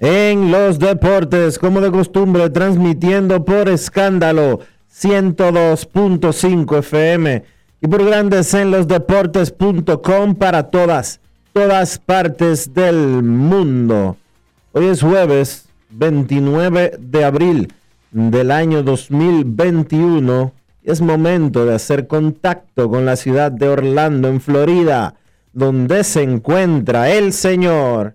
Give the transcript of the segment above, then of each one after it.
en los Deportes, como de costumbre, transmitiendo por escándalo 102.5 FM y por Grandes en los Deportes.com para todas, todas partes del mundo. Hoy es jueves 29 de abril del año 2021 es momento de hacer contacto con la ciudad de Orlando, en Florida, donde se encuentra el señor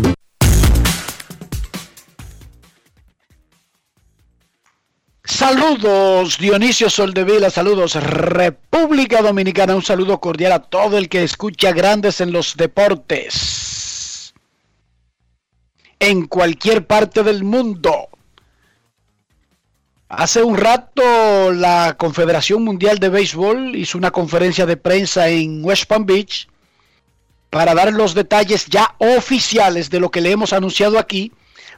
Saludos Dionisio Soldevila, saludos República Dominicana, un saludo cordial a todo el que escucha Grandes en los Deportes. En cualquier parte del mundo. Hace un rato la Confederación Mundial de Béisbol hizo una conferencia de prensa en West Palm Beach para dar los detalles ya oficiales de lo que le hemos anunciado aquí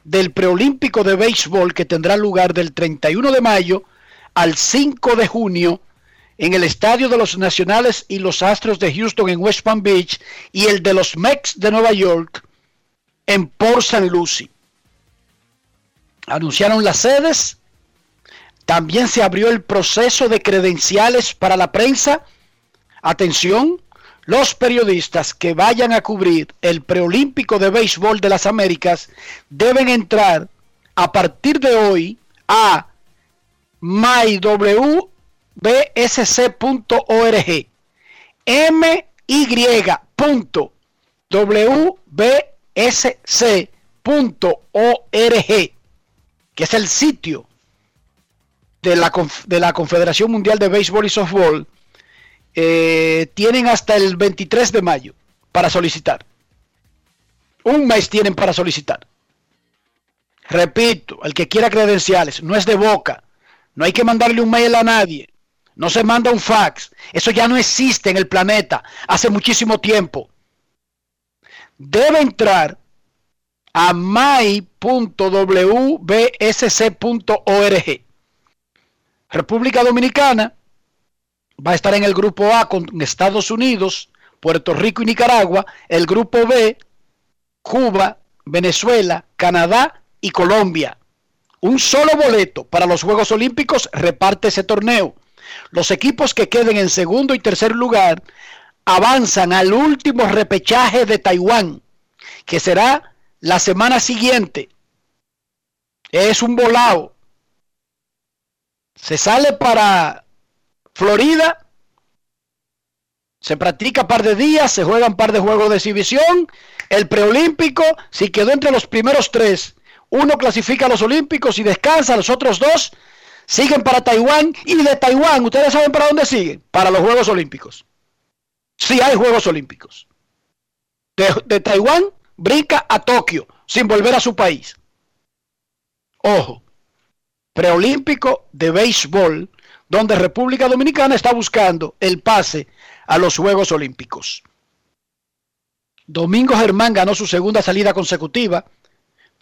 del preolímpico de béisbol que tendrá lugar del 31 de mayo al 5 de junio en el Estadio de los Nacionales y los Astros de Houston en West Palm Beach y el de los Mex de Nueva York en Port St. Lucie. Anunciaron las sedes. También se abrió el proceso de credenciales para la prensa. Atención, los periodistas que vayan a cubrir el preolímpico de béisbol de las Américas deben entrar a partir de hoy a mywbsc.org my.wbsc.org que es el sitio de la, de la Confederación Mundial de Béisbol y Softball eh, tienen hasta el 23 de mayo para solicitar. Un mes tienen para solicitar. Repito, el que quiera credenciales, no es de boca. No hay que mandarle un mail a nadie. No se manda un fax. Eso ya no existe en el planeta hace muchísimo tiempo. Debe entrar a my.wbsc.org. República Dominicana va a estar en el grupo A con Estados Unidos, Puerto Rico y Nicaragua, el grupo B, Cuba, Venezuela, Canadá y Colombia. Un solo boleto para los Juegos Olímpicos reparte ese torneo. Los equipos que queden en segundo y tercer lugar avanzan al último repechaje de Taiwán, que será la semana siguiente. Es un volado. Se sale para Florida. Se practica par de días, se juegan par de juegos de exhibición. El preolímpico, si quedó entre los primeros tres, uno clasifica a los olímpicos y descansa, los otros dos siguen para Taiwán y de Taiwán, ¿ustedes saben para dónde siguen? Para los Juegos Olímpicos. Sí hay Juegos Olímpicos. De, de Taiwán brinca a Tokio sin volver a su país. Ojo, preolímpico de béisbol, donde República Dominicana está buscando el pase a los Juegos Olímpicos. Domingo Germán ganó su segunda salida consecutiva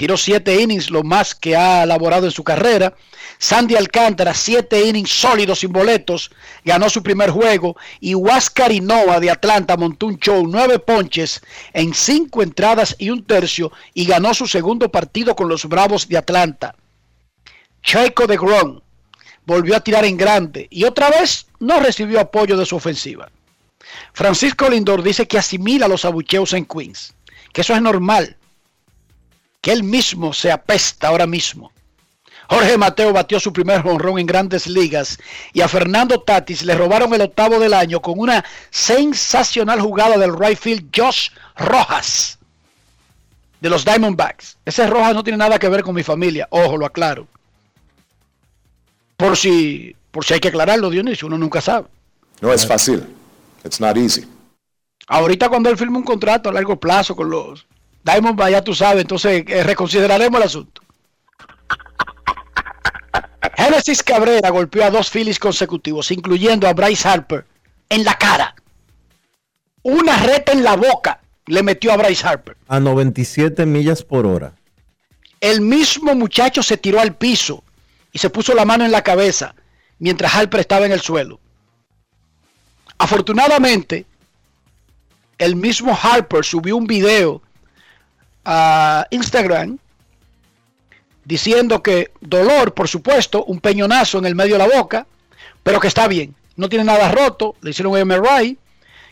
tiró siete innings, lo más que ha elaborado en su carrera. Sandy Alcántara, siete innings sólidos sin boletos, ganó su primer juego. Y Huáscar Nova de Atlanta montó un show, nueve ponches en cinco entradas y un tercio y ganó su segundo partido con los Bravos de Atlanta. Checo de Gron volvió a tirar en grande y otra vez no recibió apoyo de su ofensiva. Francisco Lindor dice que asimila los abucheos en Queens, que eso es normal que él mismo se apesta ahora mismo. Jorge Mateo batió su primer jonrón en grandes ligas y a Fernando Tatis le robaron el octavo del año con una sensacional jugada del right field Josh Rojas de los Diamondbacks. Ese Rojas no tiene nada que ver con mi familia, ojo, lo aclaro. Por si, por si hay que aclararlo, Dionisio, uno nunca sabe. No es fácil. It's not easy. Ahorita cuando él firme un contrato a largo plazo con los Diamond ya tú sabes, entonces eh, reconsideraremos el asunto. Genesis Cabrera golpeó a dos Phillies consecutivos, incluyendo a Bryce Harper, en la cara. Una reta en la boca le metió a Bryce Harper. A 97 millas por hora. El mismo muchacho se tiró al piso y se puso la mano en la cabeza mientras Harper estaba en el suelo. Afortunadamente, el mismo Harper subió un video a Instagram diciendo que dolor, por supuesto, un peñonazo en el medio de la boca, pero que está bien, no tiene nada roto, le hicieron un MRI,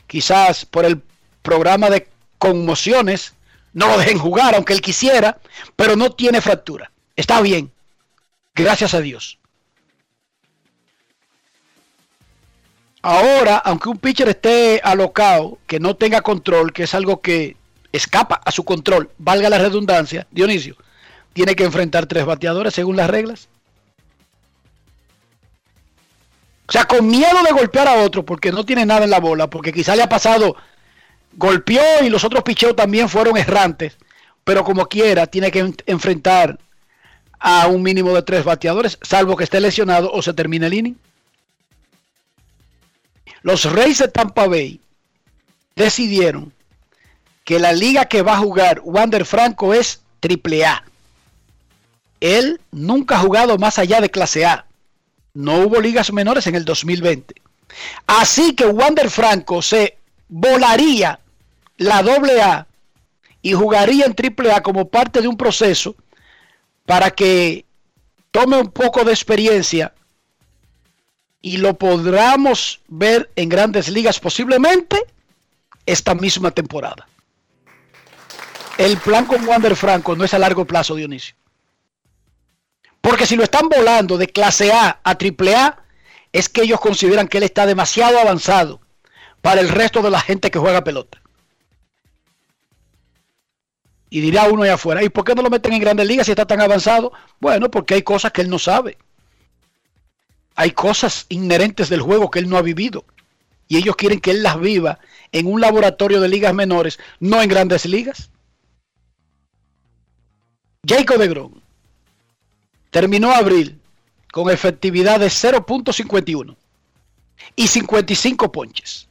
quizás por el programa de conmociones no lo dejen jugar aunque él quisiera, pero no tiene fractura, está bien, gracias a Dios. Ahora, aunque un pitcher esté alocado, que no tenga control, que es algo que escapa a su control, valga la redundancia, Dionisio, tiene que enfrentar tres bateadores según las reglas. O sea, con miedo de golpear a otro porque no tiene nada en la bola, porque quizá le ha pasado, golpeó y los otros picheos también fueron errantes, pero como quiera, tiene que enfrentar a un mínimo de tres bateadores, salvo que esté lesionado o se termine el inning. Los Reyes de Tampa Bay decidieron que la liga que va a jugar Wander Franco es triple A. Él nunca ha jugado más allá de clase A. No hubo ligas menores en el 2020. Así que Wander Franco se volaría la doble A y jugaría en triple A como parte de un proceso para que tome un poco de experiencia y lo podamos ver en grandes ligas posiblemente esta misma temporada. El plan con Wander Franco no es a largo plazo, Dionisio. Porque si lo están volando de clase A a triple A, es que ellos consideran que él está demasiado avanzado para el resto de la gente que juega pelota. Y dirá uno allá afuera, ¿y por qué no lo meten en grandes ligas si está tan avanzado? Bueno, porque hay cosas que él no sabe. Hay cosas inherentes del juego que él no ha vivido. Y ellos quieren que él las viva en un laboratorio de ligas menores, no en grandes ligas. Jacob de terminó abril con efectividad de 0.51 y 55 ponches.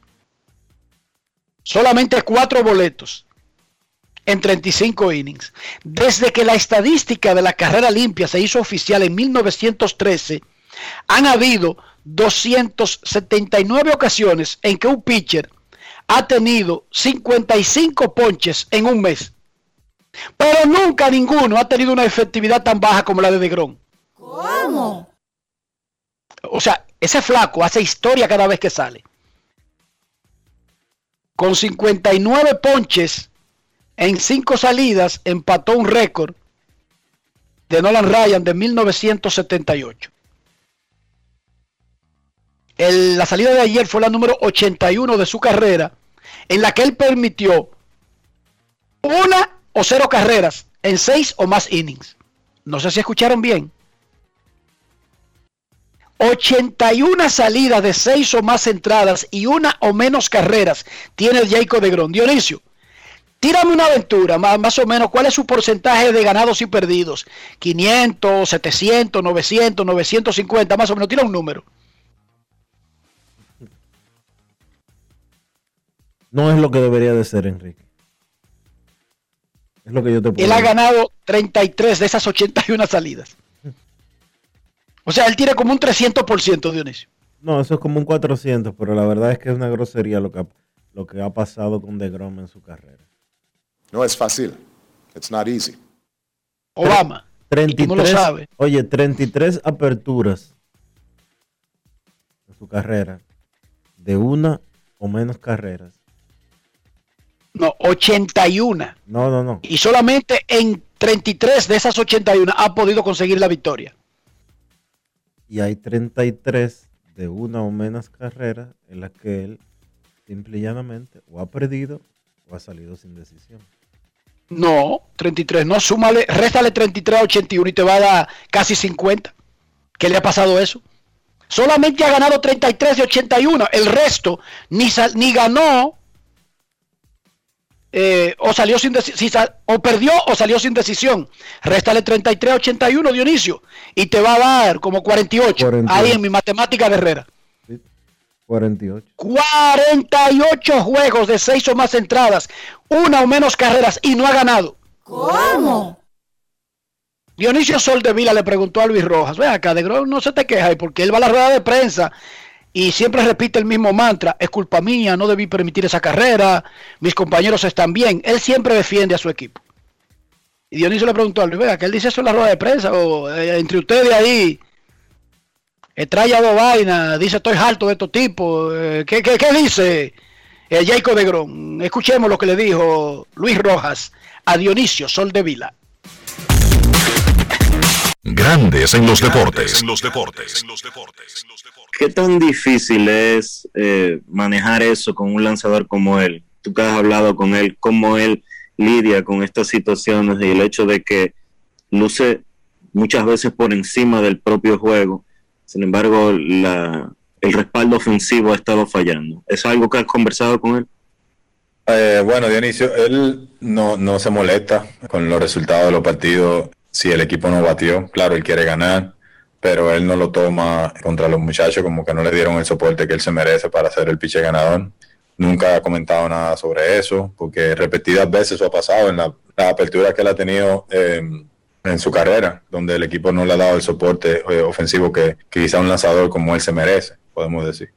Solamente cuatro boletos en 35 innings. Desde que la estadística de la carrera limpia se hizo oficial en 1913, han habido 279 ocasiones en que un pitcher ha tenido 55 ponches en un mes. Pero nunca ninguno ha tenido una efectividad tan baja como la de Degrón. ¿Cómo? O sea, ese flaco hace historia cada vez que sale. Con 59 ponches en 5 salidas empató un récord de Nolan Ryan de 1978. la salida de ayer fue la número 81 de su carrera, en la que él permitió una o cero carreras en seis o más innings. No sé si escucharon bien. 81 salidas de 6 o más entradas y una o menos carreras tiene Jacob de Gron. Dionisio, tírame una aventura, más, más, o menos, ¿cuál es su porcentaje de ganados y perdidos? 500, 700, 900, 950, más o menos, tira un número. No es lo que debería de ser, Enrique. Es lo que yo te puedo Él ha ganado 33 de esas 81 salidas. O sea, él tiene como un 300%, Dionisio. No, eso es como un 400, pero la verdad es que es una grosería lo que ha, lo que ha pasado con DeGrom en su carrera. No es fácil. It's not easy. Obama. 33, no lo sabe. Oye, 33 aperturas en su carrera de una o menos carreras. No, 81. No, no, no. Y solamente en 33 de esas 81 ha podido conseguir la victoria. Y hay 33 de una o menos carreras en las que él simple y llanamente o ha perdido o ha salido sin decisión. No, 33, no, súmale, réstale 33 a 81 y te va a dar casi 50. ¿Qué le ha pasado eso? Solamente ha ganado 33 de 81. El resto ni, sal, ni ganó eh, o salió sin decisión, o perdió o salió sin decisión. Réstale 33 a 81, Dionisio, y te va a dar como 48. 48. Ahí en mi matemática de Herrera. Sí, 48. 48 juegos de 6 o más entradas, una o menos carreras y no ha ganado. ¿Cómo? Dionisio Soldevila le preguntó a Luis Rojas, ve acá, de Grom no se te queja, porque él va a la rueda de prensa y siempre repite el mismo mantra, es culpa mía, no debí permitir esa carrera, mis compañeros están bien, él siempre defiende a su equipo. Y Dionisio le preguntó a Luis, vea, que él dice eso en la rueda de prensa, o eh, entre ustedes ahí, trae a dos vainas, dice estoy harto de estos tipos, eh, ¿qué, qué, qué dice eh, Jacob de Grom? Escuchemos lo que le dijo Luis Rojas a Dionisio Soldevila. Grandes en los deportes. En los deportes. ¿Qué tan difícil es eh, manejar eso con un lanzador como él? Tú que has hablado con él, cómo él lidia con estas situaciones y el hecho de que luce muchas veces por encima del propio juego. Sin embargo, la, el respaldo ofensivo ha estado fallando. ¿Es algo que has conversado con él? Eh, bueno, Dionisio, él no, no se molesta con los resultados de los partidos si el equipo no batió. Claro, él quiere ganar, pero él no lo toma contra los muchachos como que no le dieron el soporte que él se merece para ser el piche ganador. Nunca ha comentado nada sobre eso, porque repetidas veces eso ha pasado en la, la apertura que él ha tenido eh, en su carrera, donde el equipo no le ha dado el soporte eh, ofensivo que, quizá un lanzador como él se merece, podemos decir.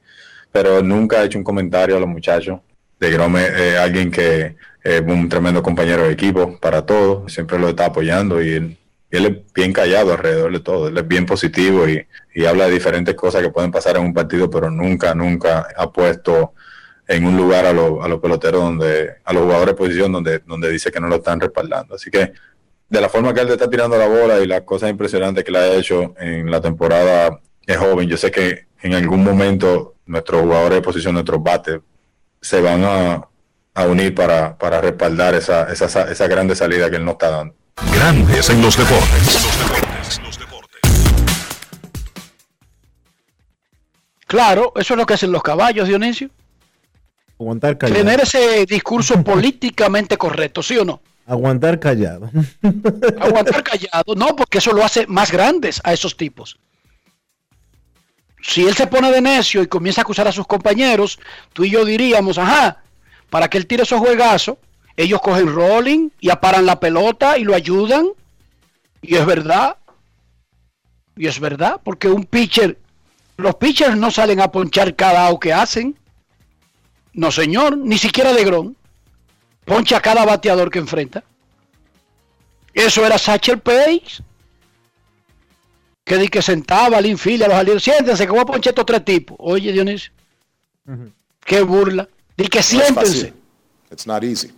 Pero nunca ha hecho un comentario a los muchachos. De Grome eh, alguien que es un tremendo compañero de equipo para todos, siempre lo está apoyando y él, y él es bien callado alrededor de todo, él es bien positivo y, y, habla de diferentes cosas que pueden pasar en un partido, pero nunca, nunca ha puesto en un lugar a, lo, a los peloteros donde, a los jugadores de posición donde, donde dice que no lo están respaldando. Así que de la forma que él está tirando la bola y las cosas impresionantes que le ha hecho en la temporada es joven, yo sé que en algún momento nuestros jugadores de posición, nuestros bates, se van a, a unir para, para respaldar esa, esa, esa grande salida que él nos está dando. Grandes en los deportes. Los deportes, los deportes. Claro, eso es lo que hacen los caballos, Dionisio. Aguantar. Tener ese discurso políticamente correcto, ¿sí o no? Aguantar callado. Aguantar callado, no, porque eso lo hace más grandes a esos tipos. Si él se pone de necio y comienza a acusar a sus compañeros, tú y yo diríamos, ajá, para que él tire esos juegazos, ellos cogen rolling y aparan la pelota y lo ayudan. Y es verdad. Y es verdad, porque un pitcher, los pitchers no salen a ponchar cada out que hacen. No, señor, ni siquiera de Gron. Poncha a cada bateador que enfrenta. Eso era Satchel Pace. Que di que sentaba al infield a los aliados. Siéntense, que voy a ponchar estos tres tipos. Oye, Dionisio. Uh -huh. Qué burla. Di que no siéntense. It's not easy.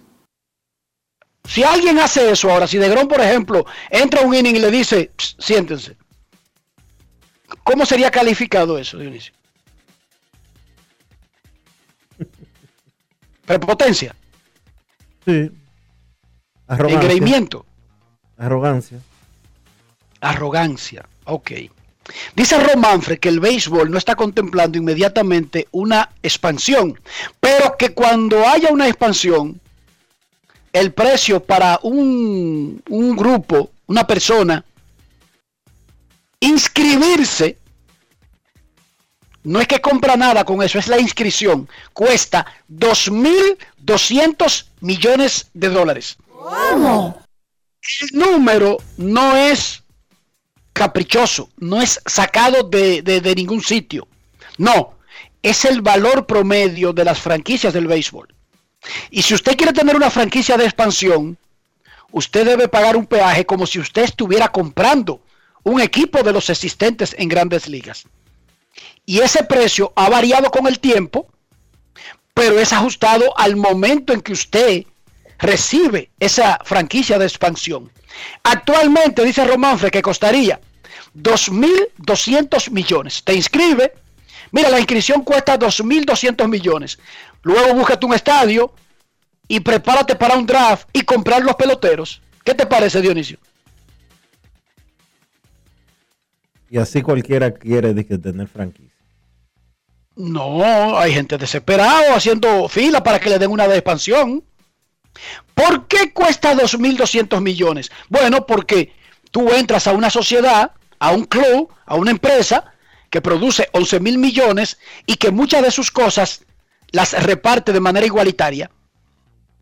Si alguien hace eso ahora, si de Grom, por ejemplo, entra a un inning y le dice, siéntense. ¿Cómo sería calificado eso, Dionisio? Prepotencia. Sí. Arrogancia. Engreimiento. Arrogancia. Arrogancia. Ok. Dice Ron Manfred que el béisbol no está contemplando inmediatamente una expansión, pero que cuando haya una expansión, el precio para un, un grupo, una persona, inscribirse, no es que compra nada con eso, es la inscripción, cuesta 2.200 millones de dólares. El número no es caprichoso, no es sacado de, de- de ningún sitio. No, es el valor promedio de las franquicias del béisbol. Y si usted quiere tener una franquicia de expansión, usted debe pagar un peaje como si usted estuviera comprando un equipo de los existentes en grandes ligas. Y ese precio ha variado con el tiempo, pero es ajustado al momento en que usted recibe esa franquicia de expansión. Actualmente, dice Romanfre, que costaría 2.200 millones. Te inscribe, mira, la inscripción cuesta 2.200 millones. Luego búscate un estadio y prepárate para un draft y comprar los peloteros. ¿Qué te parece, Dionisio? Y así cualquiera quiere tener franquicia. No, hay gente desesperada haciendo fila para que le den una de expansión. ¿Por qué cuesta 2.200 millones? Bueno, porque tú entras a una sociedad, a un club, a una empresa que produce 11 mil millones y que muchas de sus cosas las reparte de manera igualitaria.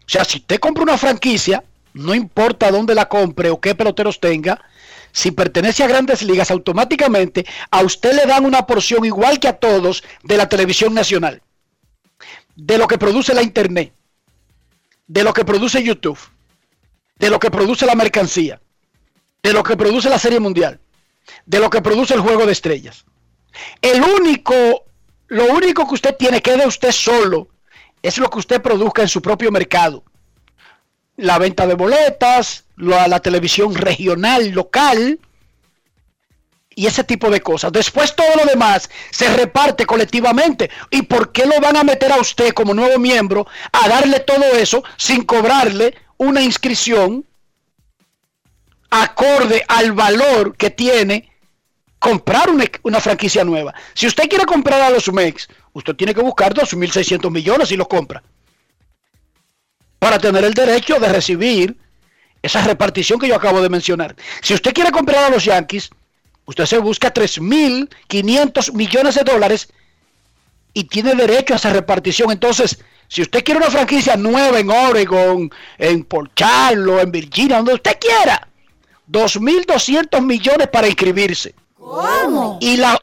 O sea, si usted compra una franquicia, no importa dónde la compre o qué peloteros tenga, si pertenece a grandes ligas, automáticamente a usted le dan una porción igual que a todos de la televisión nacional, de lo que produce la internet, de lo que produce YouTube, de lo que produce la mercancía, de lo que produce la serie mundial, de lo que produce el juego de estrellas. El único, lo único que usted tiene que de usted solo es lo que usted produzca en su propio mercado. La venta de boletas, la, la televisión regional, local y ese tipo de cosas. Después todo lo demás se reparte colectivamente. ¿Y por qué lo van a meter a usted como nuevo miembro a darle todo eso sin cobrarle una inscripción acorde al valor que tiene comprar una, franquicia nueva? Si usted quiere comprar a los MEX, usted tiene que buscar 2.600 millones y los compra. Para tener el derecho de recibir esa repartición que yo acabo de mencionar. Si usted quiere comprar a los Yankees, usted se busca 3.500 millones de dólares y tiene derecho a esa repartición. Entonces, si usted quiere una franquicia nueva en Oregon, en Port Charlotte, en Virginia, donde usted quiera, 2.200 millones para inscribirse. ¿Cómo? Y la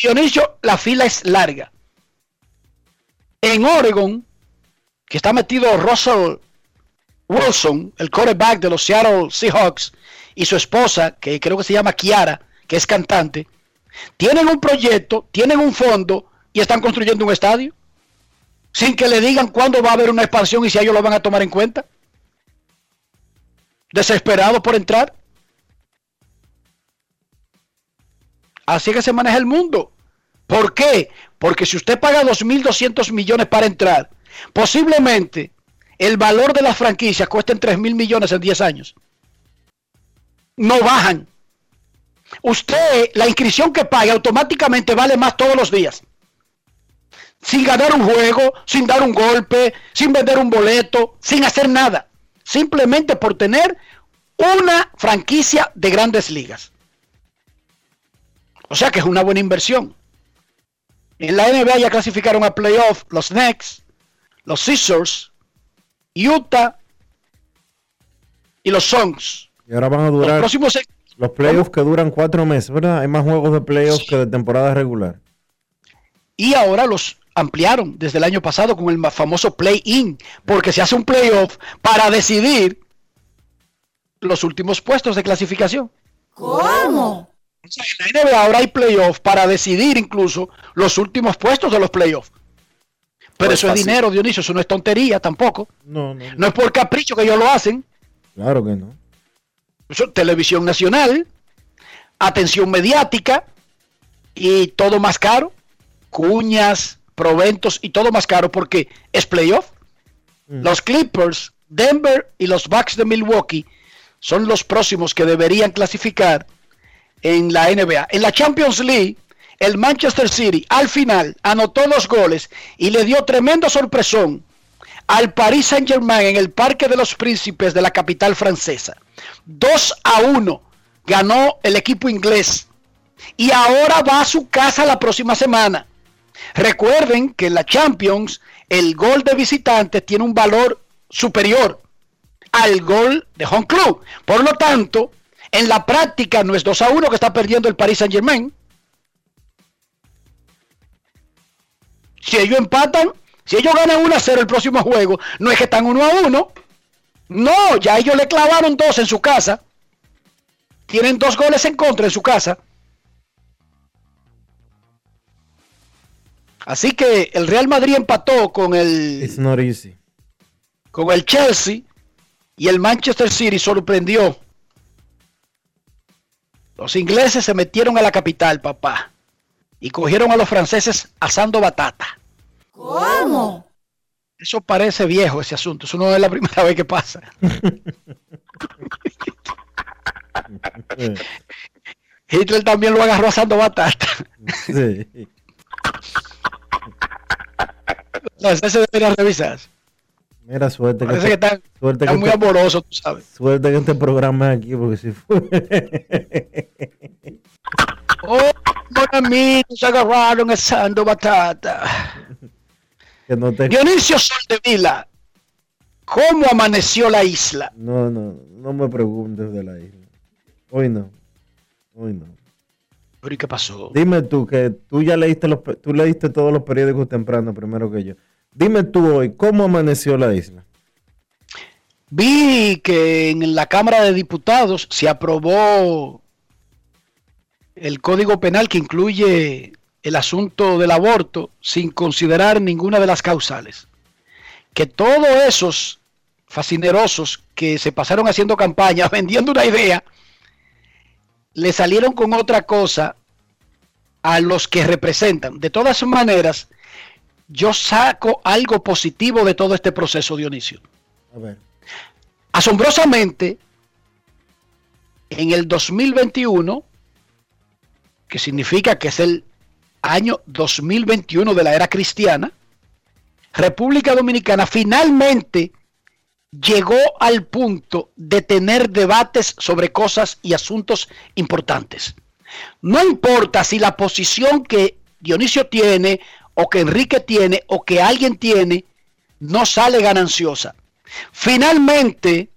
Dionisio, la fila es larga. En Oregon, que está metido Russell Wilson, el quarterback de los Seattle Seahawks, y su esposa, que creo que se llama Kiara, que es cantante, tienen un proyecto, tienen un fondo y están construyendo un estadio sin que le digan cuándo va a haber una expansión y si ellos lo van a tomar en cuenta. Desesperados por entrar. Así que se maneja el mundo. ¿Por qué? Porque si usted paga 2.200 millones para entrar, posiblemente el valor de las franquicias cuesten 3.000 millones en 10 años. No bajan. Usted, la inscripción que pague automáticamente vale más todos los días. Sin ganar un juego, sin dar un golpe, sin vender un boleto, sin hacer nada. Simplemente por tener una franquicia de grandes ligas. O sea que es una buena inversión. En la NBA ya clasificaron a playoff los Knicks, los Scissors, Utah y los Suns. Y ahora van a Los durar próximos los playoffs que duran cuatro meses, ¿verdad? Hay más juegos de playoffs que de temporada regular. y ahora los ampliaron desde el año pasado con el ma- famoso play-in, porque se hace un playoff para decidir los últimos puestos de clasificación. ¿Cómo? En la NBA ahora hay playoff para decidir incluso los últimos puestos de los playoffs. Pero eso es fácil. dinero, Dionisio, eso no es tontería tampoco. No, no, No es por capricho que ellos lo hacen. claro que no. Eso, televisión nacional, atención mediática y todo más caro. Cuñas, proventos y todo más caro porque es playoff. Mm. Los Clippers, Denver y los Bucks de Milwaukee son los próximos que deberían clasificar en la NBA. En la Champions League, el Manchester City al final anotó dos goles y le dio tremendo sorpresón al Paris Saint Germain en el Parque de los Príncipes de la capital francesa. 2 a 1 ganó el equipo inglés y ahora va a su casa la próxima semana. Recuerden que en la Champions el gol de visitante tiene un valor superior al gol de home club. Por lo tanto, en la práctica no es 2 a 1 que está perdiendo el Paris Saint Germain. Si ellos empatan, si ellos ganan 1 a 0 el próximo juego, no es que están 1 a 1. No, ya ellos le clavaron dos en su casa. Tienen dos goles en contra en su casa. Así que el Real Madrid empató con el, It's not easy. con el Chelsea y el Manchester City sorprendió. Los ingleses se metieron a la capital, papá, y cogieron a los franceses asando batata. ¿Cómo? Eso parece viejo ese asunto, eso no es la primera vez que pasa. Hitler también lo agarró asando batata. sí. No, ese se debería revisar. Mira, suerte que, Parece que este- están, suerte, que están muy este- amorosos, tú sabes. suerte que este programa es aquí, porque si fue. Oh, se agarraron asando batata. que no te. Dionisio Soldevila, ¿cómo amaneció la isla? No, no, no me preguntes de la isla. Hoy no. Hoy no. Pero ¿y qué pasó? Dime tú, que tú ya leíste los, tú leíste todos los periódicos temprano primero que yo. Dime tú hoy, ¿cómo amaneció la isla? Vi que en la Cámara de Diputados se aprobó el Código Penal que incluye el asunto del aborto sin considerar ninguna de las causales. Que todos esos fascinerosos que se pasaron haciendo campaña, vendiendo una idea, le salieron con otra cosa a los que representan. De todas maneras, yo saco algo positivo de todo este proceso, Dionisio. A ver. Asombrosamente, en el 2021, que significa que es el año 2021 de la era cristiana, República Dominicana finalmente llegó al punto de tener debates sobre cosas y asuntos importantes. No importa si la posición que Dionisio tiene, o que Enrique tiene, o que alguien tiene, no sale gananciosa. Finalmente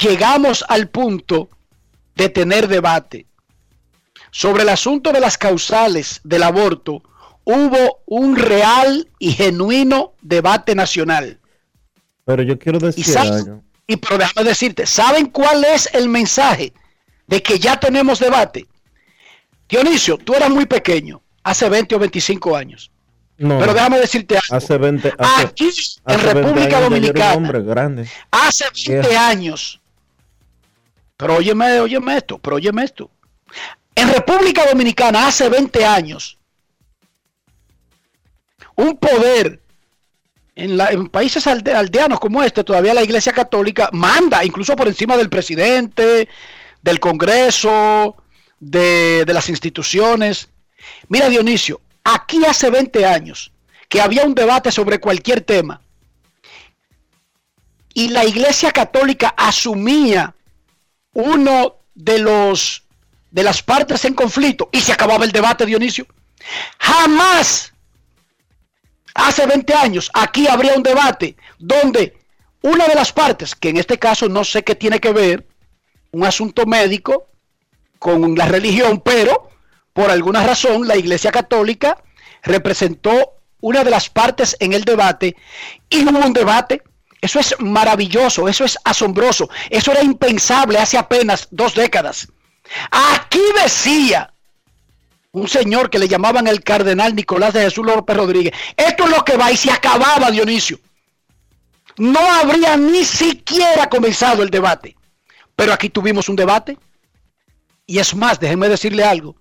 llegamos al punto de tener debate. Sobre el asunto de las causales del aborto, hubo un real y genuino debate nacional. Pero yo quiero decir algo. y pero déjame decirte, ¿saben cuál es el mensaje de que ya tenemos debate? Dionisio, tú eras muy pequeño, hace 20 o 25 años. No, Pero déjame decirte algo. hace 20, hace, Aquí, en hace 20 República años Dominicana, hombre grande. hace 20 Viejo. años. Pero óyeme, óyeme esto, pero óyeme esto. En República Dominicana, hace 20 años, un poder en, países alde- aldeanos como este, todavía la Iglesia Católica manda, incluso por encima del presidente, del Congreso, de, de las instituciones. Mira, Dionisio, aquí hace 20 años que había un debate sobre cualquier tema y la Iglesia Católica asumía uno de los de las partes en conflicto y se acababa el debate, Dionisio. Jamás hace 20 años aquí habría un debate donde una de las partes, que en este caso no sé qué tiene que ver, un asunto médico con la religión, pero por alguna razón la Iglesia Católica representó una de las partes en el debate y hubo un debate. Eso es maravilloso, eso es asombroso, eso era impensable hace apenas dos décadas. Aquí decía un señor que le llamaban el cardenal Nicolás de Jesús López Rodríguez, esto es lo que va y se acababa Dionisio. No habría ni siquiera comenzado el debate. Pero aquí tuvimos un debate. Y es más, déjenme decirle algo.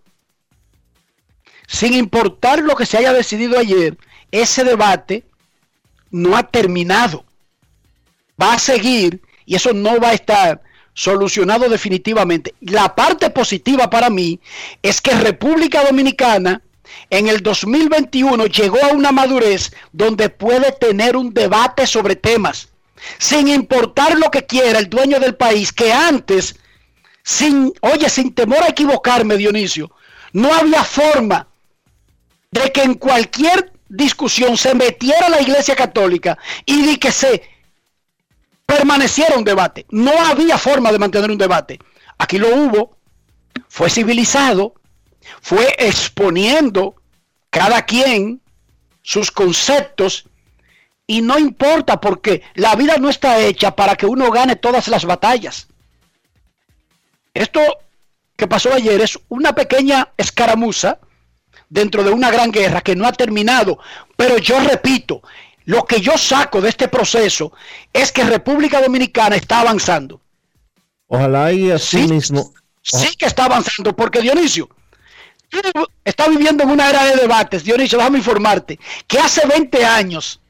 Sin importar lo que se haya decidido ayer, ese debate no ha terminado. Va a seguir y eso no va a estar solucionado definitivamente. La parte positiva para mí es que República Dominicana en el 2021 llegó a una madurez donde puede tener un debate sobre temas, sin importar lo que quiera el dueño del país, que antes, sin, oye, sin temor a equivocarme, Dionisio, no había forma de que en cualquier discusión se metiera la Iglesia Católica y de que se permaneciera un debate. No había forma de mantener un debate. Aquí lo hubo, fue civilizado, fue exponiendo cada quien sus conceptos y no importa porque la vida no está hecha para que uno gane todas las batallas. Esto que pasó ayer es una pequeña escaramuza dentro de una gran guerra que no ha terminado. Pero yo repito, lo que yo saco de este proceso es que República Dominicana está avanzando. Ojalá y así mismo. Sí que está avanzando, porque Dionisio, tú estás viviendo en una era de debates. Dionisio, déjame informarte que hace 20 años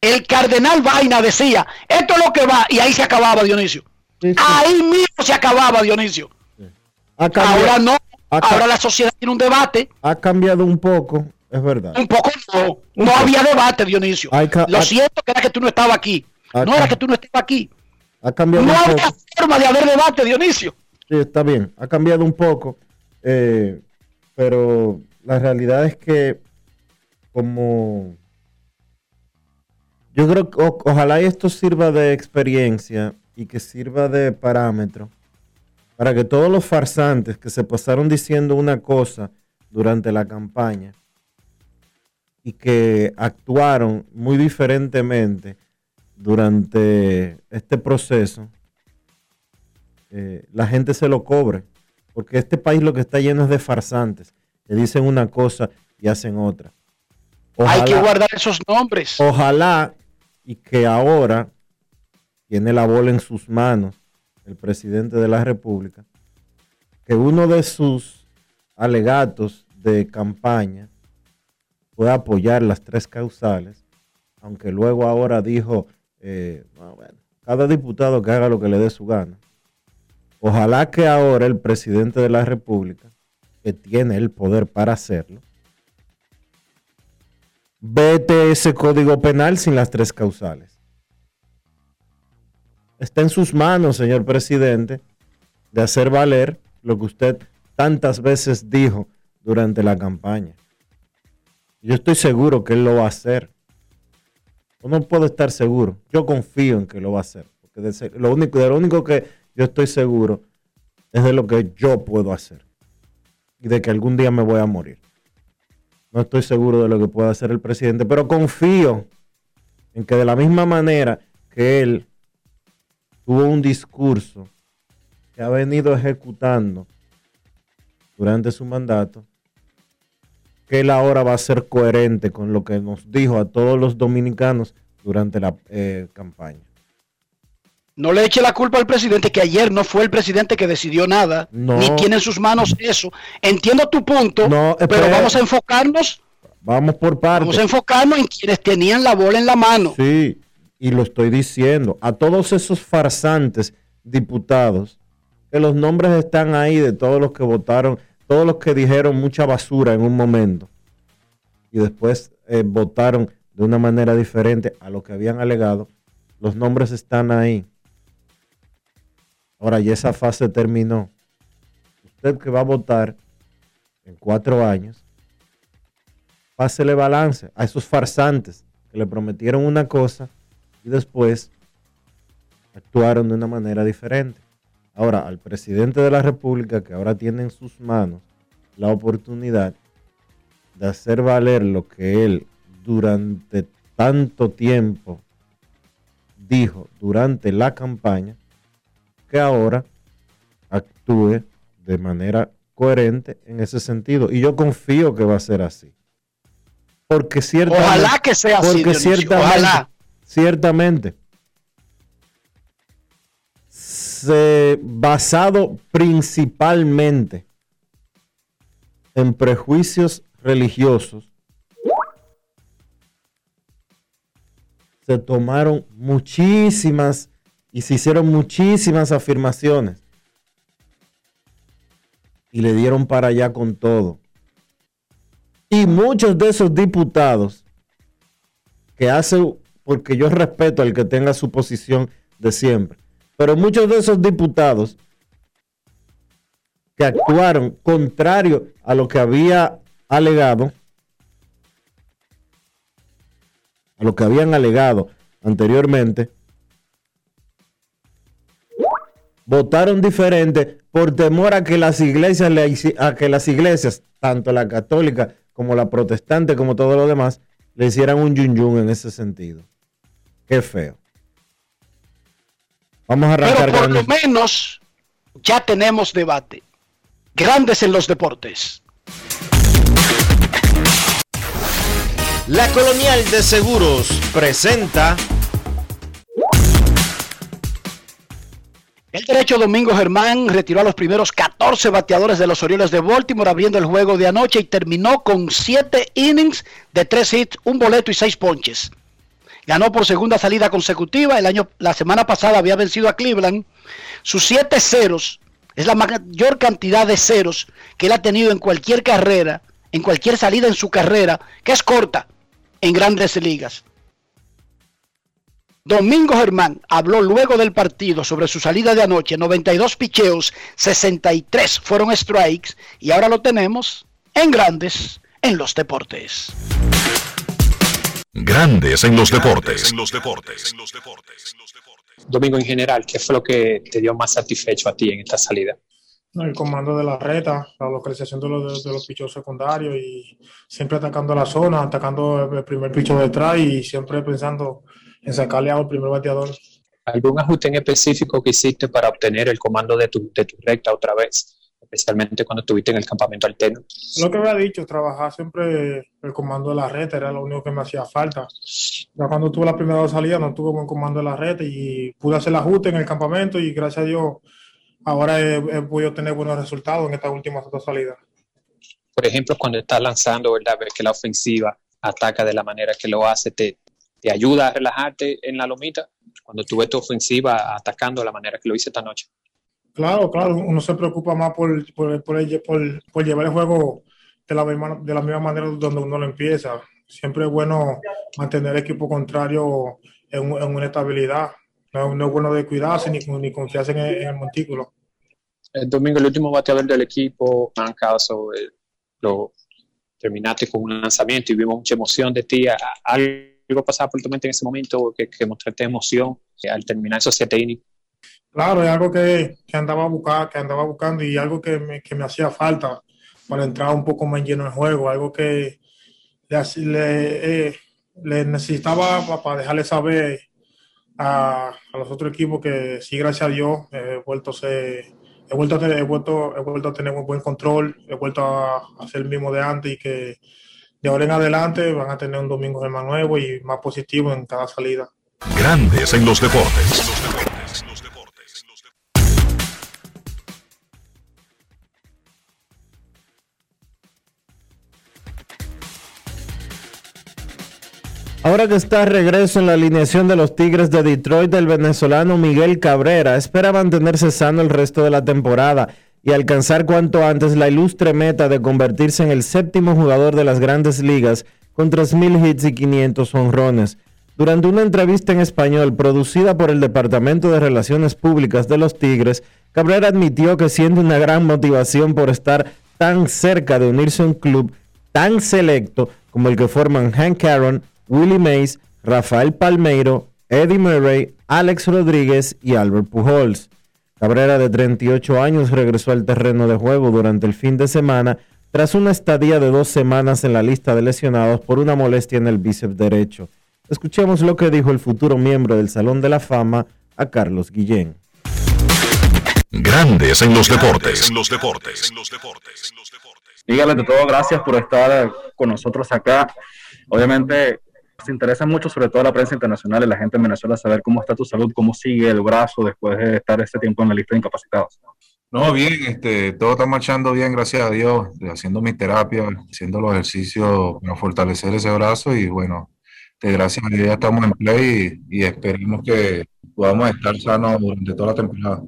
el cardenal Vaina decía, esto es lo que va, y ahí se acababa Dionisio. Ahí mismo se acababa Dionisio. Ahora no, ahora la sociedad tiene un debate. Ha cambiado un poco, es verdad. Un poco no, no había debate, Dionisio. Lo siento que era que tú no estabas aquí. No era que tú no estabas aquí. Ha cambiado no había forma de haber debate, Dionisio. Sí, está bien, ha cambiado un poco, eh, pero la realidad es que como yo creo que ojalá esto sirva de experiencia y que sirva de parámetro para que todos los farsantes que se pasaron diciendo una cosa durante la campaña y que actuaron muy diferentemente durante este proceso, eh, la gente se lo cobre. Porque este país lo que está lleno es de farsantes, que dicen una cosa y hacen otra. Hay que guardar esos nombres. Ojalá y que ahora tiene la bola en sus manos el presidente de la República, que uno de sus alegatos de campaña pueda apoyar las tres causales, aunque luego ahora dijo, eh, cada diputado que haga lo que le dé su gana. Ojalá que ahora el presidente de la República, que tiene el poder para hacerlo, vete ese código penal sin las tres causales. Está en sus manos, señor presidente, de hacer valer lo que usted tantas veces dijo durante la campaña. Yo estoy seguro que él lo va a hacer. no puedo estar seguro. Yo confío en que lo va a hacer. Porque lo, único, de lo único que yo estoy seguro es de lo que yo puedo hacer. Y de que algún día me voy a morir. No estoy seguro de lo que pueda hacer el presidente, pero confío en que de la misma manera que él tuvo un discurso que ha venido ejecutando durante su mandato, que él ahora va a ser coherente con lo que nos dijo a todos los dominicanos durante la eh, campaña. No le eche la culpa al presidente, que ayer no fue el presidente que decidió nada, ni tiene en sus manos eso. Entiendo tu punto, pero vamos a enfocarnos. Vamos por partes. Vamos a enfocarnos en quienes tenían la bola en la mano. Sí, y lo estoy diciendo, a todos esos farsantes diputados, que los nombres están ahí de todos los que votaron, todos los que dijeron mucha basura en un momento y después eh, votaron de una manera diferente a lo que habían alegado, los nombres están ahí. Ahora ya esa fase terminó. Usted que va a votar en cuatro años, pásele balance a esos farsantes que le prometieron una cosa y después actuaron de una manera diferente. Ahora, al presidente de la República, que ahora tiene en sus manos la oportunidad de hacer valer lo que él durante tanto tiempo dijo durante la campaña, que ahora actúe de manera coherente en ese sentido. Y yo confío que va a ser así. Porque ciertamente, Ojalá que sea así. Porque ciertamente, ciertamente, se, basado principalmente en prejuicios religiosos, se tomaron muchísimas y se hicieron muchísimas afirmaciones. Y le dieron para allá con todo. Y muchos de esos diputados que hacen, porque yo respeto al que tenga su posición de siempre, pero muchos de esos diputados que actuaron contrario a lo que había alegado, a lo que habían alegado anteriormente, votaron diferente por temor a que las iglesias, a que las iglesias, tanto la católica como la protestante, como todo lo demás, le hicieran un yun yun en ese sentido. Qué feo. Vamos a arrancar Pero por lo menos ya tenemos debate. Grandes en los deportes. La Colonial de Seguros presenta El derecho Domingo Germán retiró a los primeros 14 bateadores de los Orioles de Baltimore abriendo el juego de anoche y terminó con 7 innings de 3 hits, un boleto y 6 ponches. Ganó por segunda salida consecutiva. El año, la semana pasada había vencido a Cleveland. Sus 7 ceros es la mayor cantidad de ceros que él ha tenido en cualquier carrera, en cualquier salida en su carrera, que es corta en grandes ligas. Domingo Germán habló luego del partido sobre su salida de anoche, 92 picheos, 63 fueron strikes y ahora lo tenemos en grandes en los deportes. Grandes en los deportes. Domingo en general, ¿qué fue lo que te dio más satisfecho a ti en esta salida? El comando de la reta, la localización de los, de los pichos secundarios y siempre atacando la zona, atacando el primer picho detrás y siempre pensando en sacarle al primer bateador. ¿Algún ajuste en específico que hiciste para obtener el comando de tu, de tu recta otra vez? Especialmente cuando estuviste en el campamento alterno. Lo que había dicho, trabajar siempre el comando de la red era lo único que me hacía falta. Ya cuando tuve la primera salida no tuve buen comando de la red y pude hacer el ajuste en el campamento y gracias a Dios ahora he, he podido tener buenos resultados en estas últimas dos salidas. Por ejemplo, cuando estás lanzando, ¿verdad? Ver que la ofensiva ataca de la manera que lo hace, te, te ayuda a relajarte en la lomita cuando tú ves tu ofensiva atacando de la manera que lo hice esta noche. Claro, claro, uno se preocupa más por, por, por, llevar el juego de la, misma, de la misma manera donde uno lo empieza. Siempre es bueno mantener el equipo contrario en, en una estabilidad. No, es bueno de cuidarse ni, ni confiarse en el, montículo. El domingo, el último bateador del equipo, en caso, eh, lo terminaste con un lanzamiento y vimos mucha emoción de ti. ¿Algo pasaba por tu mente en ese momento que, que mostraste emoción al terminar esos siete innings? Claro, es algo que, que, andaba buscar, que andaba buscando y algo que me, que me hacía falta para entrar un poco más lleno en juego, algo que le, eh, le necesitaba para, dejarle saber a, a, los otros equipos que sí, gracias a Dios, he vuelto a he vuelto tener, he vuelto, he vuelto a tener un buen control, he vuelto a, a ser el mismo de antes y que de ahora en adelante van a tener un domingo de más nuevo y más positivo en cada salida. Grandes en los deportes. Ahora que está regreso en la alineación de los Tigres de Detroit, el venezolano Miguel Cabrera espera mantenerse sano el resto de la temporada y alcanzar cuanto antes la ilustre meta de convertirse en el séptimo jugador de las grandes ligas con 3.000 hits y 500 honrones. Durante una entrevista en español producida por el Departamento de Relaciones Públicas de los Tigres, Cabrera admitió que siente una gran motivación por estar tan cerca de unirse a un club tan selecto como el que forman Hank Aaron, Willie Mays, Rafael Palmeiro, Eddie Murray, Alex Rodríguez y Albert Pujols. Cabrera, de 38 años, regresó al terreno de juego durante el fin de semana tras una estadía de dos semanas en la lista de lesionados por una molestia en el bíceps derecho. Escuchemos lo que dijo el futuro miembro del Salón de la Fama a Carlos Guillén. Grandes en los deportes. En los deportes. Dígale de todo, gracias por estar con nosotros acá. Obviamente interesa mucho, sobre todo la prensa internacional y la gente en Venezuela, saber cómo está tu salud, cómo sigue el brazo después de estar este tiempo en la lista de incapacitados. No, bien, este, todo está marchando bien, gracias a Dios, haciendo mi terapia, haciendo los ejercicios para fortalecer ese brazo y bueno, este, gracias a Dios ya estamos en play y, y esperemos que podamos estar sanos durante toda la temporada.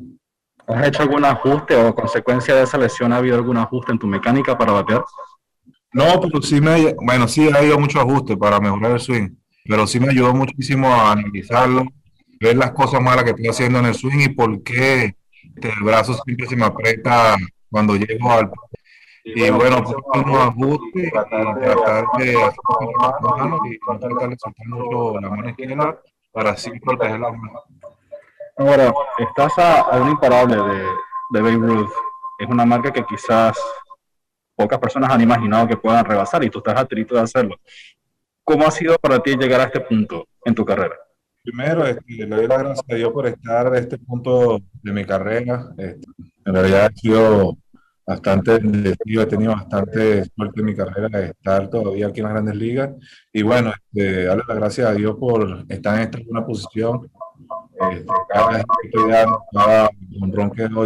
¿Has hecho algún ajuste o a consecuencia de esa lesión ha habido algún ajuste en tu mecánica para batear? No, pero sí me, bueno, sí ha habido mucho ajuste para mejorar el swing, pero sí me ayudó muchísimo a analizarlo, ver las cosas malas que estoy haciendo en el swing y por qué este, el brazo siempre se me aprieta cuando llego al... Y bueno, pues unos ajustes y tratar de hacer las manos y no tratar de soltar mucho la mano izquierda para así proteger la mano. Ahora, estás a, a un imparable de, de Babe Ruth. Es una marca que quizás pocas personas han imaginado que puedan rebasar y tú estás a de hacerlo. ¿Cómo ha sido para ti llegar a este punto en tu carrera? Primero, este, le doy las gracias a Dios por estar a este punto de mi carrera. Este, en realidad he sido bastante bendecido, he tenido bastante suerte en mi carrera de estar todavía aquí en las grandes ligas. Y bueno, este, darle las gracias a Dios por estar en esta buena posición. Este, cada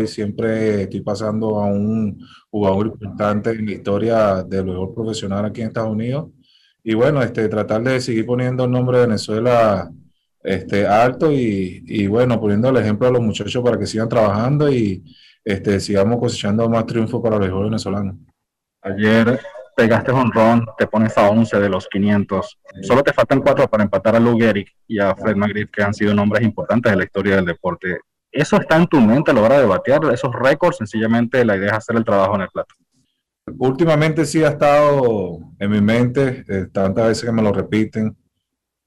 siempre estoy pasando a un jugador importante en la historia del béisbol profesional aquí en Estados Unidos. Y bueno, este, tratar de seguir poniendo el nombre de Venezuela este, alto y, y bueno, poniendo el ejemplo a los muchachos para que sigan trabajando y este, sigamos cosechando más triunfos para el béisbol venezolano. Ayer pegaste honrón, te pones a 11 de los 500. Solo te faltan cuatro para empatar a Lou Gehrig y a Fred McGriff, que han sido nombres importantes de la historia del deporte. ¿Eso está en tu mente a la hora de batear esos récords? Sencillamente la idea es hacer el trabajo en el plato. Últimamente sí ha estado en mi mente, eh, tantas veces que me lo repiten,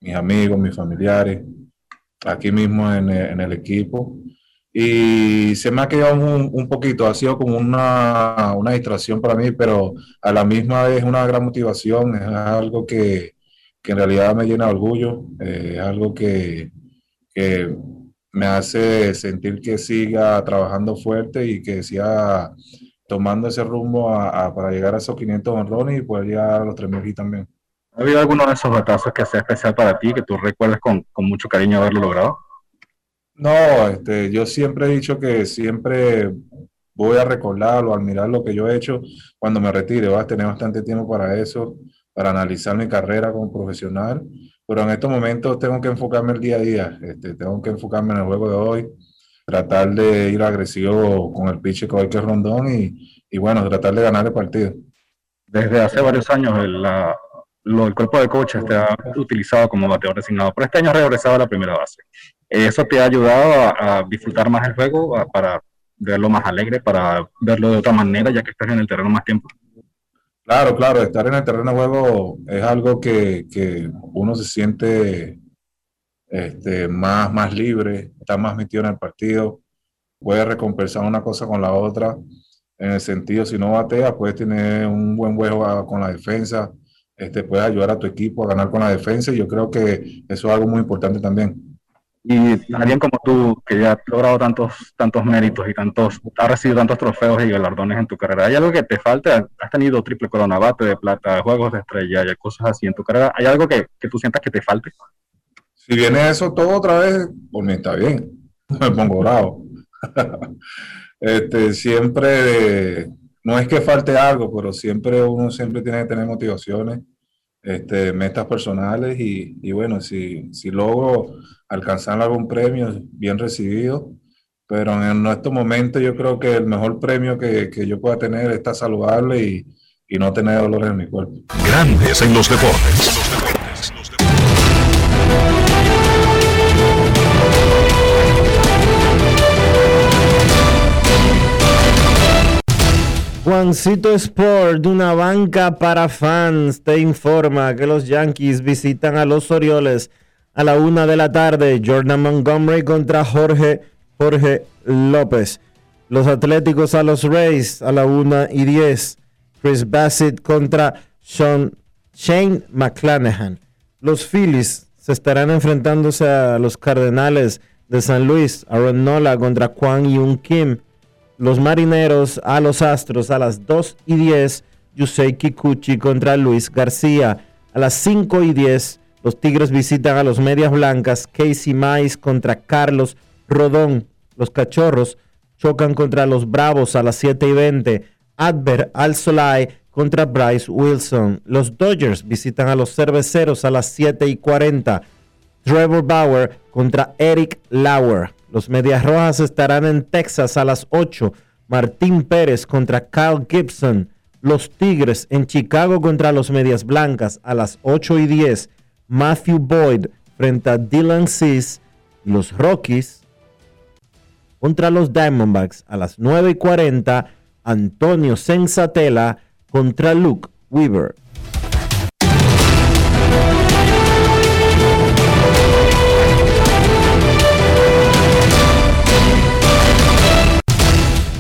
mis amigos, mis familiares, aquí mismo en, eh, en el equipo. Y se me ha quedado un, un poquito, ha sido como una, una, distracción para mí, pero a la misma vez una gran motivación, es algo que, que en realidad me llena de orgullo, eh, es algo que, que, me hace sentir que siga trabajando fuerte y que siga tomando ese rumbo a, a, para llegar a esos 500 honrones y poder llegar a los 3.000 también. ¿Ha habido alguno de esos batazos que sea especial para ti, que tú recuerdes con, con mucho cariño haberlo logrado? No, este, yo siempre he dicho que siempre voy a recordar o admirar lo que yo he hecho cuando me retire. Voy a tener bastante tiempo para eso, para analizar mi carrera como profesional. Pero en estos momentos tengo que enfocarme el día a día. Este, tengo que enfocarme en el juego de hoy, tratar de ir agresivo con el pitch que es Rondón y, y, bueno, tratar de ganar el partido. Desde hace varios años el, la, lo, el cuerpo de coaches te ha utilizado como bateador designado, pero este año ha regresado a la primera base. ¿Eso te ha ayudado a, disfrutar más el juego, para verlo más alegre, para verlo de otra manera, ya que estás en el terreno más tiempo? Claro, claro, estar en el terreno de juego es algo que, que uno se siente este, más, más libre, está más metido en el partido, puede recompensar una cosa con la otra, en el sentido, si no batea, puedes tener un buen juego con la defensa, este, puedes ayudar a tu equipo a ganar con la defensa y yo creo que eso es algo muy importante también. Y alguien como tú, que ya ha logrado tantos, tantos méritos y tantos, ha recibido tantos trofeos y galardones en tu carrera, ¿hay algo que te falta? Has tenido triple corona, bate de plata, juegos de estrella y cosas así en tu carrera. ¿Hay algo que, que tú sientas que te falte? Si viene eso todo otra vez, por mí está bien. Me pongo bravo. este, siempre, no es que falte algo, pero siempre uno siempre tiene que tener motivaciones, este, metas personales y, bueno, si, si logro alcanzar algún premio bien recibido, pero en estos momentos yo creo que el mejor premio que, que yo pueda tener es estar saludable y, y, no tener dolores en mi cuerpo. Grandes en los deportes. Juancito Sport, una banca para fans, te informa que los Yankees visitan a los Orioles a la una de la tarde. Jordan Montgomery contra Jorge, Jorge López. Los Atléticos a los Rays a la una y diez. Chris Bassett contra Sean, Shane McClanahan. Los Phillies se estarán enfrentándose a los Cardenales de San Luis. Aaron Nola contra Kwang Yun Kim. Los Marineros a los Astros a las 2 y 10. Yusei Kikuchi contra Luis García. A las 5 y 10. Los Tigres visitan a los Medias Blancas. Casey Mais contra Carlos Rodón. Los Cachorros chocan contra los Bravos a las 7 y 20. Adver al Solai contra Bryce Wilson. Los Dodgers visitan a los Cerveceros a las 7 y 40. Trevor Bauer contra Eric Lauer. Los Medias Rojas estarán en Texas a las 8. Martín Pérez contra Kyle Gibson. Los Tigres en Chicago contra los Medias Blancas a las 8 y 10. Matthew Boyd frente a Dylan Cease. Los Rockies contra los Diamondbacks a las 9 y 40. Antonio Sensatela contra Luke Weaver.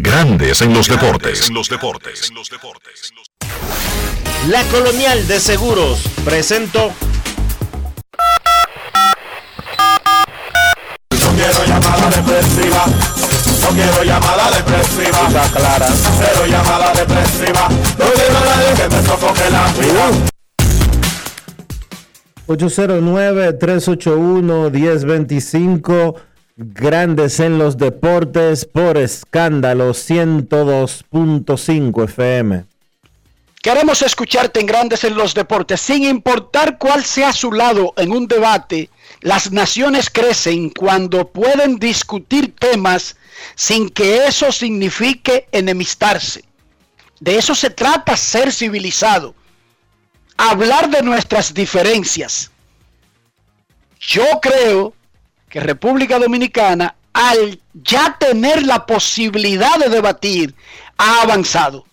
Grandes en los deportes. En los deportes. La Colonial de Seguros presentó. No quiero llamada depresiva. No quiero llamada depresiva. Clara. Cero llamada depresiva. No quiero nadie que me sofoque la vida. 809-381-1025. Grandes en los deportes por escándalo 102.5 FM. Queremos escucharte en Grandes en los Deportes, sin importar cuál sea su lado en un debate. Las naciones crecen cuando pueden discutir temas sin que eso signifique enemistarse. De eso se trata ser civilizado. Hablar de nuestras diferencias. Yo creo que República Dominicana, al ya tener la posibilidad de debatir, ha avanzado.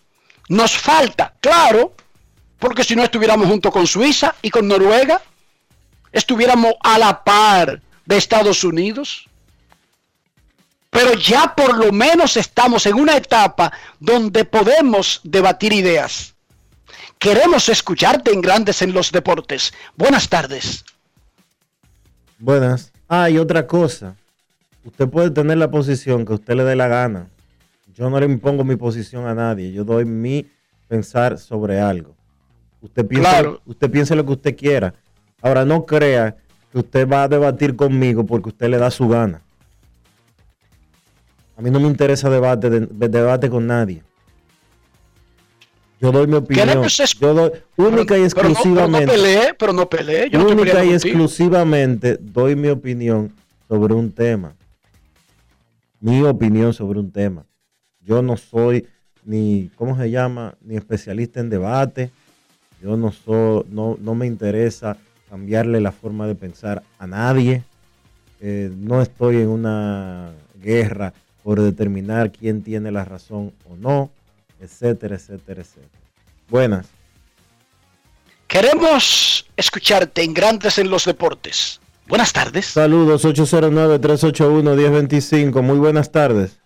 Nos falta, claro, porque si no estuviéramos junto con Suiza y con Noruega, estuviéramos a la par de Estados Unidos. Pero ya por lo menos estamos en una etapa donde podemos debatir ideas. Queremos escucharte en Grandes en los Deportes. Buenas tardes. Buenas. Ah, y otra cosa. Usted puede tener la posición que usted le dé la gana. Yo no le impongo mi posición a nadie. Yo doy mi pensar sobre algo. Usted piensa, Claro. usted piensa lo que usted quiera. Ahora no crea que usted va a debatir conmigo porque usted le da su gana. A mí no me interesa debate, de- de- debate con nadie. Yo doy mi opinión. Yo doy única y Pero no, pero no exclusivamente. peleé, pero no peleé. Yo no estoy única y contigo. exclusivamente doy mi opinión sobre un tema. Mi opinión sobre un tema. Yo no soy ni, ¿cómo se llama? Ni especialista en debate. Yo no soy, no, no me interesa cambiarle la forma de pensar a nadie. Eh, no estoy en una guerra por determinar quién tiene la razón o no, etcétera, etcétera, etcétera. Buenas. Queremos escucharte en Grandes en los Deportes. Buenas tardes. Saludos 809-381-1025. Muy buenas tardes.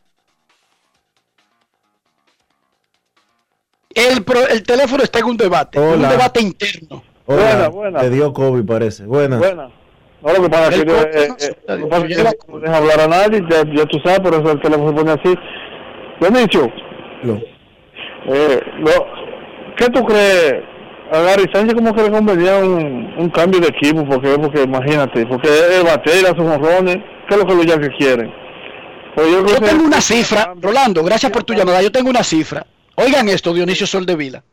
El, pro- el teléfono está en un debate, un debate interno. Hola, Buena, buena. Te dio COVID, parece. Buenas. Bueno, no, lo que pasa es El que yo, corte eh, no eh, lo que pasa es que diciendo. no deja hablar a nadie, ya, ya tú sabes, por eso el teléfono se pone así. Benicio, Lo- eh, lo- ¿qué tú crees? A Gary Sánchez como que le convenía un, un cambio de equipo, porque porque imagínate, porque él batea y hace jonrones, ¿qué es lo que los Yankees quieren? Pero yo que- tengo una cifra, Rolando, gracias por tu llamada. Yo tengo una cifra. Oigan esto, Dionisio Soldevila.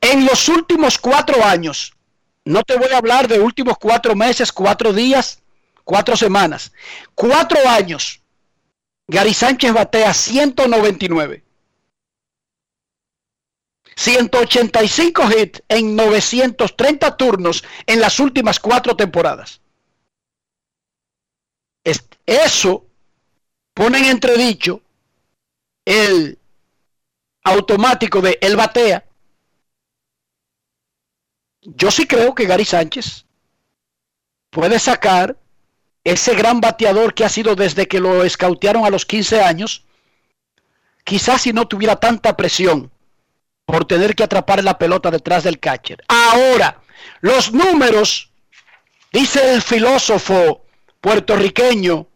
En los últimos cuatro años, no te voy a hablar de últimos cuatro meses, cuatro días, cuatro semanas. Cuatro años, Gary Sánchez batea 199. 185 hits en 930 turnos en las últimas cuatro temporadas. Es- Eso pone en entredicho el automático de el batea. Yo sí creo que Gary Sánchez puede sacar ese gran bateador que ha sido desde que lo escautearon a los 15 años, quizás si no tuviera tanta presión por tener que atrapar la pelota detrás del catcher. Ahora, los números, dice el filósofo puertorriqueño,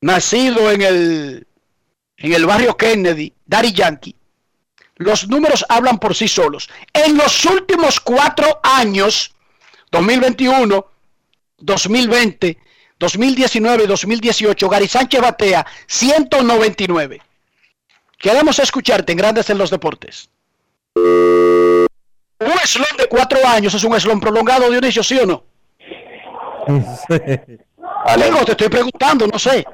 nacido en el, en el barrio Kennedy, Daddy Yankee, los números hablan por sí solos. En los últimos cuatro años, 2021, 2020, 2019 y 2018, Gary Sánchez batea 199. Queremos escucharte en Grandes en los Deportes. Un eslón de cuatro años es un eslón prolongado, Dionisio, ¿sí o no? Digo, te estoy preguntando, no sé.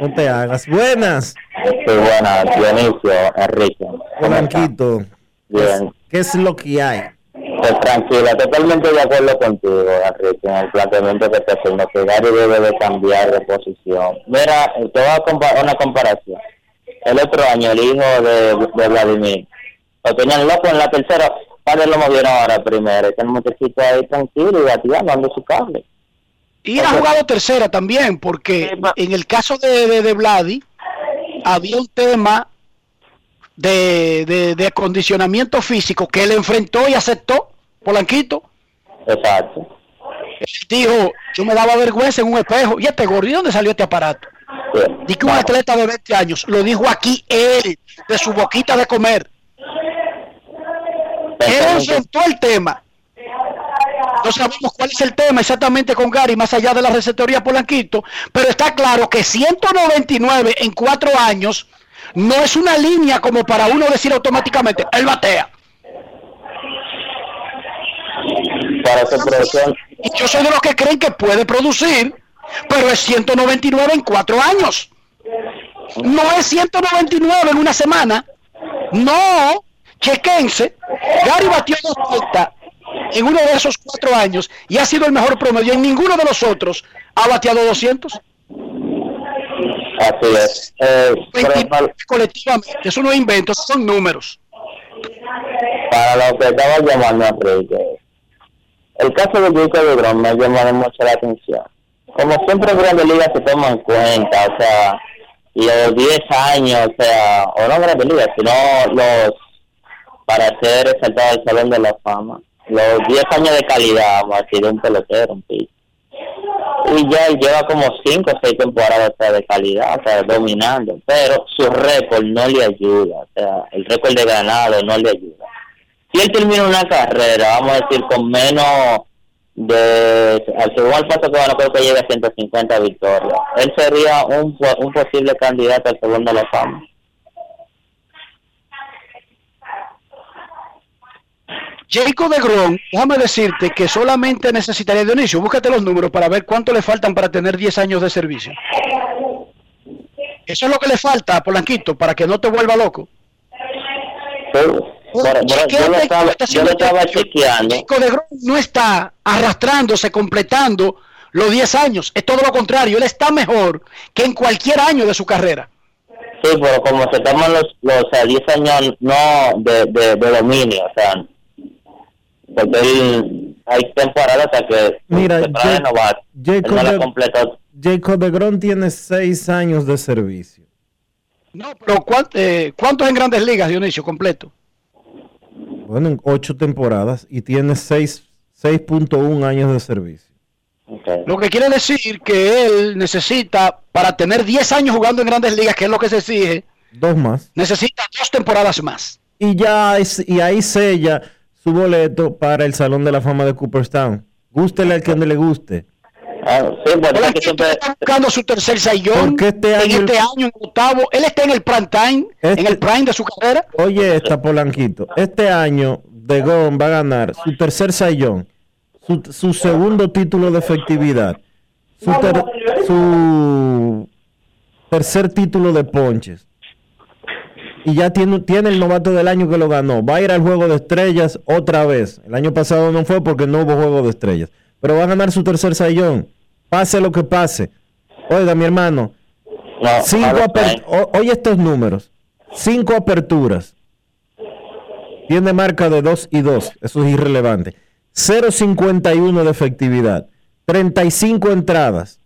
No te hagas. Buenas. Sí, buenas, Dionisio, Enrique. Blanquito. Bien. ¿Qué es lo que hay? Pues tranquila, totalmente de acuerdo contigo, Enrique, en el planteamiento que te hacemos, que Gary debe de cambiar de posición. Mira, te voy a comparar una comparación. El otro año, el hijo de, de Vladimir, lo tenían loco en la tercera, padre lo movieron ahora primero, ese muchachito ahí tranquilo y bateando, dando su cable. Y ha jugado tercera también, porque en el caso de, de, de Vladi, había un tema de, de, de acondicionamiento físico que él enfrentó y aceptó, Polanquito. Exacto. Él dijo, yo me daba vergüenza en un espejo. ¿Y este gordo? ¿Y dónde salió este aparato? Dice que un atleta de 20 años, lo dijo aquí él, de su boquita de comer. Él enfrentó el tema. No sabemos cuál es el tema exactamente con Gary, más allá de la receptoría Polanquito, pero está claro que 199 en cuatro años no es una línea como para uno decir automáticamente, él batea. Para su producción, yo soy de los que creen que puede producir, pero es 199 en cuatro años. No es 199 en una semana. No, chequense. Gary batió 230 en uno de esos cuatro años y ha sido el mejor promedio. En ninguno de los otros ha bateado 200. así es. Eh, Colectivamente, eso no es invento, son números. para lo que estaba llamando Enrique, el caso de Jacob de Grom me mucho la atención. Como siempre Grandes Ligas se toma en cuenta, o sea, los 10 años, o sea, o no Grandes Ligas, sino los, para ser exaltado al Salón de la Fama, los 10 años de calidad, vamos a decir, de un pelotero, un pitcher. Y ya él lleva como 5 o 6 temporadas de calidad, o dominando, pero su récord no le ayuda, o sea, el récord de ganado no le ayuda. Si él termina una carrera, vamos a decir, con menos de, segundo al paso que va, no creo que llegue a 150 victorias, él sería un, un posible candidato al segundo de la fama. Jacob de Grom, déjame decirte que solamente necesitaría Dionisio, búscate los números para ver cuánto le faltan para tener 10 años de servicio. Eso es lo que le falta a Polanquito para que no te vuelva loco. Por- por- yo lo estaba, yo lo estaba chequeando. Jacob de Grom no está arrastrándose, completando los 10 años. Es todo lo contrario, él está mejor que en cualquier año de su carrera. Sí, pero como se toman los, los o sea, 10 años no de, de, de dominio, o sea, porque él, hay temporadas hasta que Mira, se trae Ja- renovar. Él Jacob no la de- completó. Jacob tiene seis años de servicio. No, pero ¿cuán- eh, ¿cuántos en grandes ligas, Dionisio, completo? Bueno, en ocho temporadas y tiene seis- 6.1 años de servicio. Lo que quiere decir que él necesita, para tener 10 años jugando en grandes ligas, que es lo que se exige, Dos más. necesita dos temporadas más. Y ya es- y ahí sella su boleto para el Salón de la Fama de Cooperstown. Gústele al que no le guste. Ah, sí, bueno, es que siempre, Está buscando su tercer sayón Porque este en año- este año, en octavo. Él está en el prime time, Este- en el prime de su carrera. Oye, esta Polanquito. Este año De Grom va a ganar su tercer sayón, su, su segundo título de efectividad, su, ter- su tercer título de ponches. Y ya tiene, tiene el novato del año que lo ganó. Va a ir al juego de estrellas otra vez. El año pasado no fue porque no hubo juego de estrellas. Pero va a ganar su tercer sayón. Pase lo que pase. Oiga, mi hermano. cinco o- oye estos números. Cinco aperturas. Tiene marca de 2 y 2. Eso es irrelevante. 0.51 de efectividad. 35 entradas.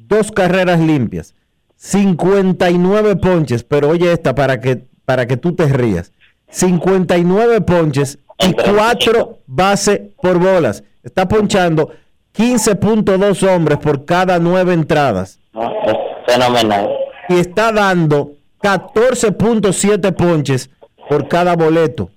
Dos carreras limpias. 59 ponches, pero oye esta para que, para que tú te rías. 59 ponches y 4 bases por bolas. Está ponchando 15.2 hombres por cada 9 entradas. ¿no? Es fenomenal. Y está dando 14.7 ponches por cada boleto.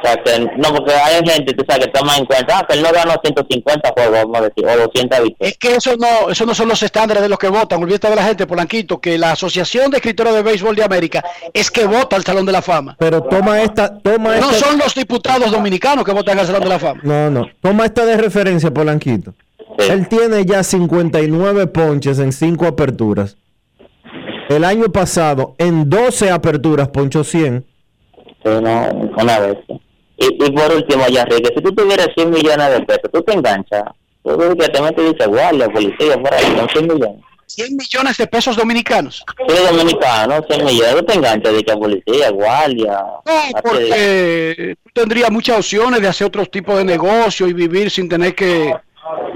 O sea, que no, porque hay gente tú sabes, que toma en cuenta ah, que él no ganó 150 juegos, vamos a decir, o 200 victorias. Es que eso no, eso no son los estándares de los que votan. Olvídate de la gente, Polanquito, que la Asociación de Escritores de Béisbol de América es que vota al Salón de la Fama. Pero toma esta, toma No esta. son los diputados dominicanos que votan al Salón de la Fama. No, no. Toma esta de referencia, Polanquito. Él tiene ya 59 ponches en 5 aperturas. El año pasado, en 12 aperturas, ponchó 100. Sí, no, una vez. Y, y por último, ya, Enrique, si tú tuvieras 100 millones de pesos, tú te enganchas. Tú que te metes y dices, guardia, policía, por ahí, con 100 millones. 100 millones de pesos dominicanos. Sí, dominicano, 100 millones, tú te enganchas de que policía, guardia. No, porque tú tendrías muchas opciones de hacer otro tipo de negocio y vivir sin tener que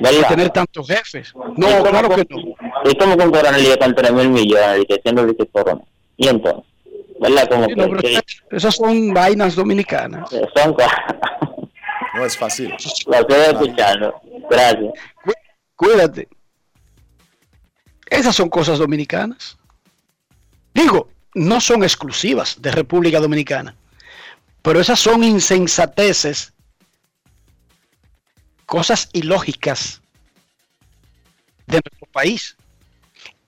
¿Verdad? tener tantos jefes. ¿Y No, claro con- que no. ¿Y cómo con coronel con 3 mil millones y que siendo vice coronel? Y entonces, ¿verdad? Como Sí, no, pero que, esas son vainas dominicanas. son cosas. No es fácil. Lo estoy escuchando. Gracias. Cuídate. Esas son cosas dominicanas. Digo, no son exclusivas de República Dominicana, pero esas son insensateces, cosas ilógicas de nuestro país.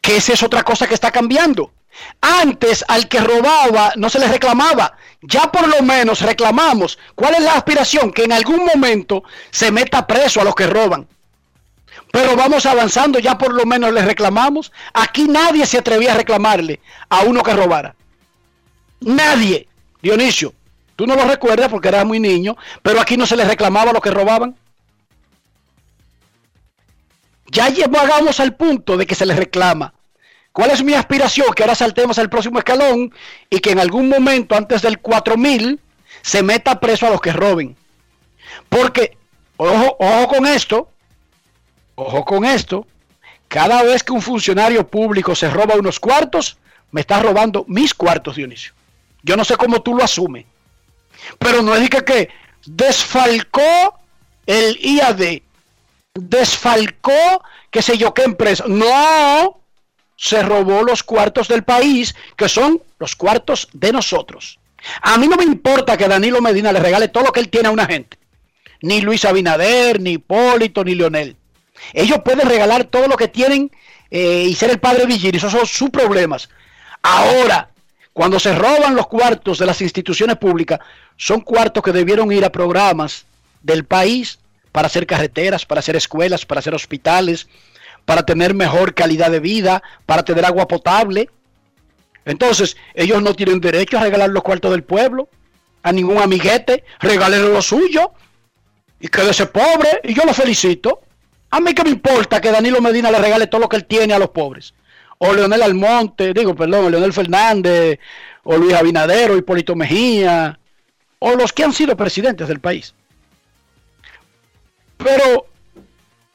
Que esa es otra cosa que está cambiando. Antes al que robaba no se le reclamaba. Ya por lo menos reclamamos. ¿Cuál es la aspiración? Que en algún momento se meta preso a los que roban. Pero vamos avanzando, ya por lo menos le reclamamos. Aquí nadie se atrevía a reclamarle a uno que robara. Nadie. Dionisio, tú no lo recuerdas porque eras muy niño, pero aquí no se les reclamaba a los que robaban. Ya llegamos al punto de que se les reclama. ¿Cuál es mi aspiración? Que ahora saltemos al próximo escalón y que en algún momento antes del 4000 se meta preso a los que roben. Porque, ojo, ojo con esto, ojo con esto, cada vez que un funcionario público se roba unos cuartos, me está robando mis cuartos, Dionisio. Yo no sé cómo tú lo asumes. Pero no es que, que desfalcó el IAD, desfalcó qué sé yo qué empresa. No, se robó los cuartos del país, que son los cuartos de nosotros. A mí no me importa que Danilo Medina le regale todo lo que él tiene a una gente. Ni Luis Abinader, ni Hipólito, ni Leonel. Ellos pueden regalar todo lo que tienen eh, y ser el padre Vigil, esos son sus problemas. Ahora, cuando se roban los cuartos de las instituciones públicas, son cuartos que debieron ir a programas del país para hacer carreteras, para hacer escuelas, para hacer hospitales, para tener mejor calidad de vida, para tener agua potable. Entonces, ellos no tienen derecho a regalar los cuartos del pueblo, a ningún amiguete, regalen lo suyo y quédese pobre, y yo lo felicito. A mí que me importa que Danilo Medina le regale todo lo que él tiene a los pobres. O Leonel Almonte, digo, perdón, Leonel Fernández, o Luis Abinader, o Hipólito Mejía, o los que han sido presidentes del país. Pero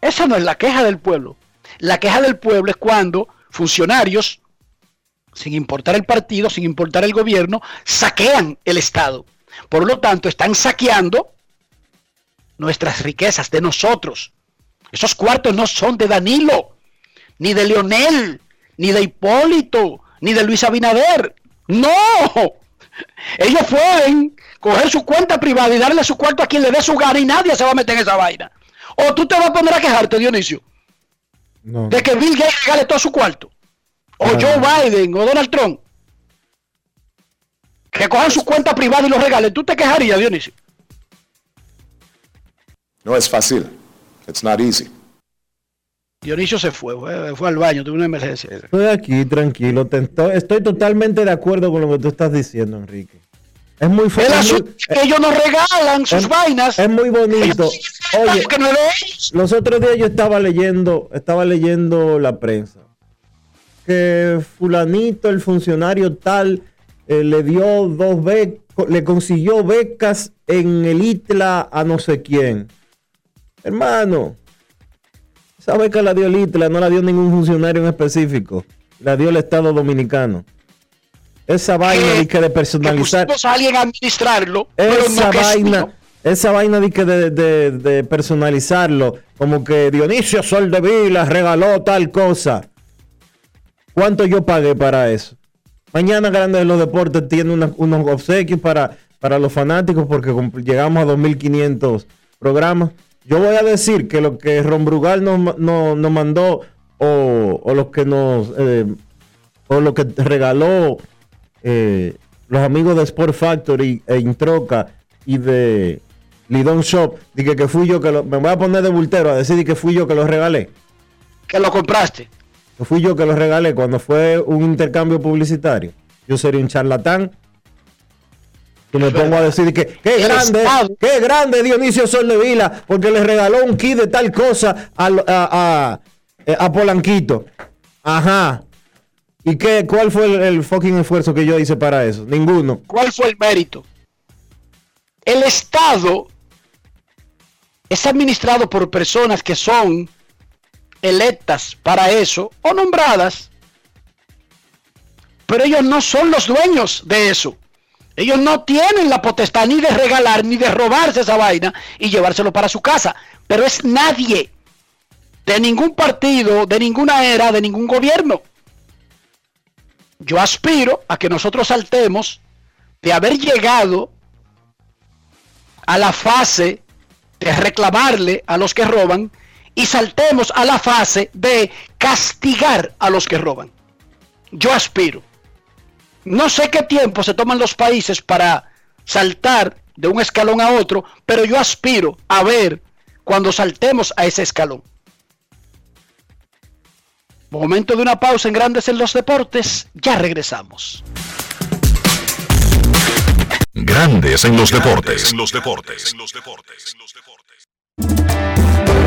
esa no es la queja del pueblo. La queja del pueblo es cuando funcionarios, sin importar el partido, sin importar el gobierno, saquean el Estado. Por lo tanto, están saqueando nuestras riquezas de nosotros. Esos cuartos no son de Danilo, ni de Leonel, ni de Hipólito, ni de Luis Abinader. No. Ellos pueden coger su cuenta privada y darle su cuarto a quien le dé su gana y nadie se va a meter en esa vaina. O tú te vas a poner a quejarte, Dionisio, No. de que Bill Gates regale todo su cuarto. O Joe Biden o Donald Trump. Que cojan su cuenta privada y lo regalen. ¿Tú te quejarías, Dionisio? No es fácil. It's not easy. Dionisio se fue, fue, fue al baño, tuvo una emergencia. Estoy aquí tranquilo. estoy totalmente de acuerdo con lo que tú estás diciendo, Enrique. Es muy asunto es que ellos nos regalan sus vainas. Es muy bonito. Oye, no los otros días yo estaba leyendo, estaba leyendo la prensa. Que fulanito, el funcionario tal, eh, le dio dos becas, le consiguió becas en el ITLA a no sé quién. Hermano, esa beca la dio el ITLA, no la dio ningún funcionario en específico. la dio el Estado Dominicano. Esa vaina de que de personalizar. Que a alguien a administrarlo, pero esa no que vaina, mío. esa vaina de, que de, de- de personalizarlo, como que Dionisio Soldevila regaló tal cosa. ¿Cuánto yo pagué para eso? Mañana Grande de los Deportes tiene una- unos obsequios para, para los fanáticos porque llegamos a 2.500 programas. Yo voy a decir que lo que Ron Brugal nos, no- nos mandó o, o lo que nos eh, o lo que regaló eh, los amigos de Sport Factory e Introca y de Lidon Shop, dije que fui yo que lo, me voy a poner de bultero a decir que fui yo que lo regalé. Que lo compraste. Que fui yo que lo regalé cuando fue un intercambio publicitario. Yo sería un charlatán. Y me pongo a decir que qué grande, qué grande Dionisio Soldevila, porque le regaló un kit de tal cosa a, a, a- eh, a Polanquito. Ajá. ¿Y qué, cuál fue el, el fucking esfuerzo que yo hice para eso? Ninguno. ¿Cuál fue el mérito? El Estado es administrado por personas que son electas para eso o nombradas, pero ellos no son los dueños de eso. Ellos no tienen la potestad ni de regalar ni de robarse esa vaina y llevárselo para su casa. Pero es nadie de ningún partido, de ninguna era, de ningún gobierno. Yo aspiro a que nosotros saltemos de haber llegado a la fase de reclamarle a los que roban y saltemos a la fase de castigar a los que roban. Yo aspiro. No sé qué tiempo se toman los países para saltar de un escalón a otro, pero yo aspiro a ver cuando saltemos a ese escalón. Momento de una pausa en Grandes en los Deportes, ya regresamos. Grandes en los deportes.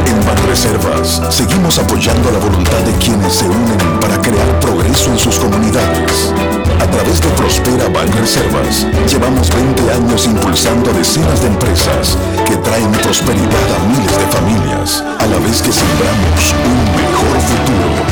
En Banreservas seguimos apoyando la voluntad de quienes se unen para crear progreso en sus comunidades. A través de Prospera Banreservas llevamos 20 años impulsando a decenas de empresas que traen prosperidad a miles de familias, a la vez que sembramos un mejor futuro.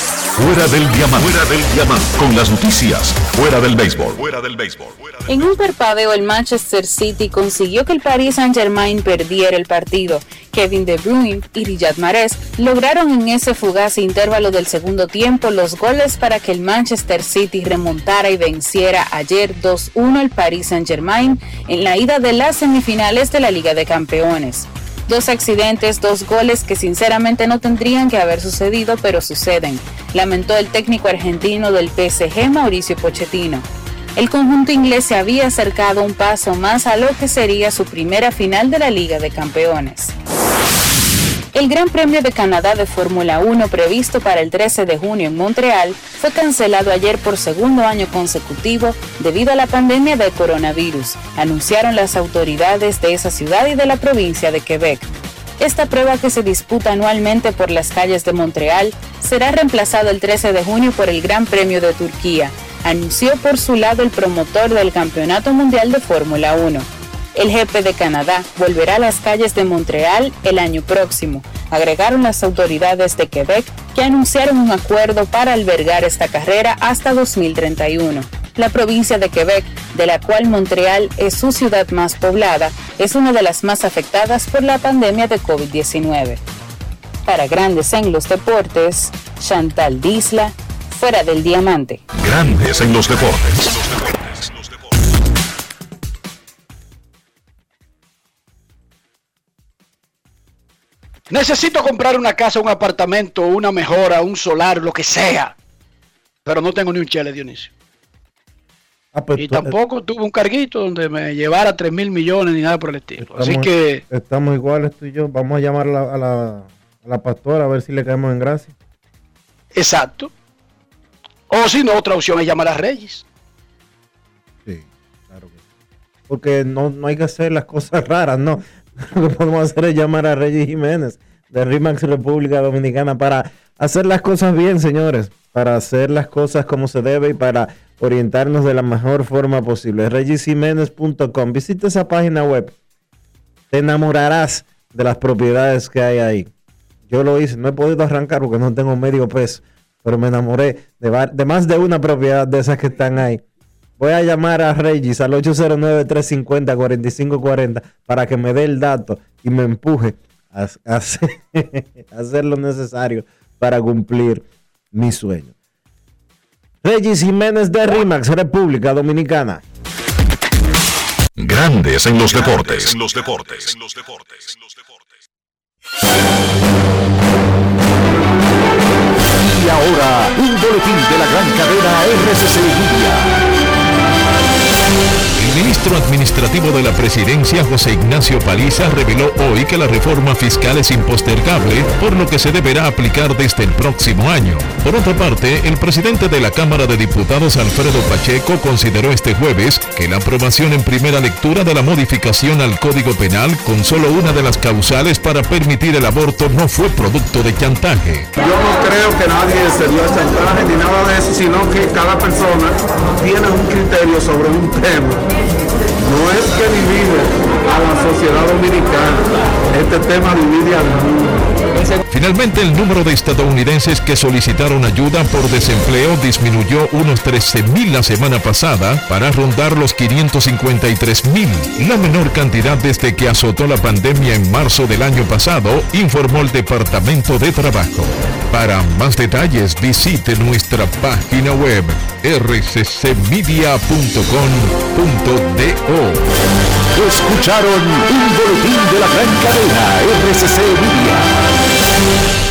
Fuera del diamante. Fuera del diamante. Con las noticias. Fuera del béisbol. Fuera del béisbol. En un parpadeo, el Manchester City consiguió que el Paris Saint-Germain perdiera el partido. Kevin De Bruyne y Riyad Mahrez lograron en ese fugaz intervalo del segundo tiempo los goles para que el Manchester City remontara y venciera ayer 2-1 al Paris Saint-Germain en la ida de las semifinales de la Liga de Campeones. Dos accidentes, dos goles que sinceramente no tendrían que haber sucedido, pero suceden, lamentó el técnico argentino del PSG, Mauricio Pochettino. el conjunto inglés se había acercado un paso más a lo que sería su primera final de la Liga de Campeones. El Gran Premio de Canadá de Fórmula 1 previsto para el 13 de junio en Montreal fue cancelado ayer por segundo año consecutivo debido a la pandemia del coronavirus, anunciaron las autoridades de esa ciudad y de la provincia de Quebec. Esta prueba que se disputa anualmente por las calles de Montreal será reemplazada el 13 de junio por el Gran Premio de Turquía, anunció por su lado el promotor del Campeonato Mundial de Fórmula 1. El jefe de Canadá volverá a las calles de Montreal el año próximo, agregaron las autoridades de Quebec que anunciaron un acuerdo para albergar esta carrera hasta 2031. La provincia de Quebec, de la cual Montreal es su ciudad más poblada, es una de las más afectadas por la pandemia de COVID-19. Para Grandes en los Deportes, Chantal Disla, fuera del diamante. Grandes en los deportes. Necesito comprar una casa, un apartamento, una mejora, un solar, lo que sea. Pero no tengo ni un chele, Dionisio. Ah, pues y tú- tampoco tuve un carguito donde me llevara 3 mil millones ni nada por el estilo. Así estamos- que, Estamos iguales tú y yo. Vamos a llamar a la, a la, a la pastora a ver si le caemos en gracia. exacto. O si no, otra opción es llamar a Reyes. Porque no, no hay que hacer las cosas raras, no. Lo que podemos hacer es llamar a Reyes Jiménez de RIMAX República Dominicana para hacer las cosas bien, señores. Para hacer las cosas como se debe y para orientarnos de la mejor forma posible. ReyesJiménez.com. Visita esa página web. Te enamorarás de las propiedades que hay ahí. Yo lo hice, no he podido arrancar porque no tengo medio peso, pero me enamoré de, de más de una propiedad de esas que están ahí. Voy a llamar a Regis al 809-350-4540 para que me dé el dato y me empuje a, a hacer, a hacer lo necesario para cumplir mi sueño. Regis Jiménez de RIMAX, República Dominicana. Grandes en los deportes. En los deportes. Y ahora, un boletín de la gran cadena RCC Media. Thank you. El ministro administrativo de la presidencia, José Ignacio Paliza, reveló hoy que la reforma fiscal es impostergable, por lo que se deberá aplicar desde el próximo año. Por otra parte, el presidente de la Cámara de Diputados, Alfredo Pacheco, consideró este jueves que la aprobación en primera lectura de la modificación al Código Penal con solo una de las causales para permitir el aborto no fue producto de chantaje. Yo no creo que nadie se dio chantaje ni nada de eso, sino que cada persona tiene un criterio sobre un tema. No es que divide a la sociedad dominicana, este tema divide al mundo. Finalmente, el número de estadounidenses que solicitaron ayuda por desempleo disminuyó unos 13.000 la semana pasada para rondar los 553.000, la menor cantidad desde que azotó la pandemia en marzo del año pasado, informó el Departamento de Trabajo. Para más detalles, visite nuestra página web rccmedia.com.do. Escucharon un boletín de la gran cadena RCC Media. Thank you.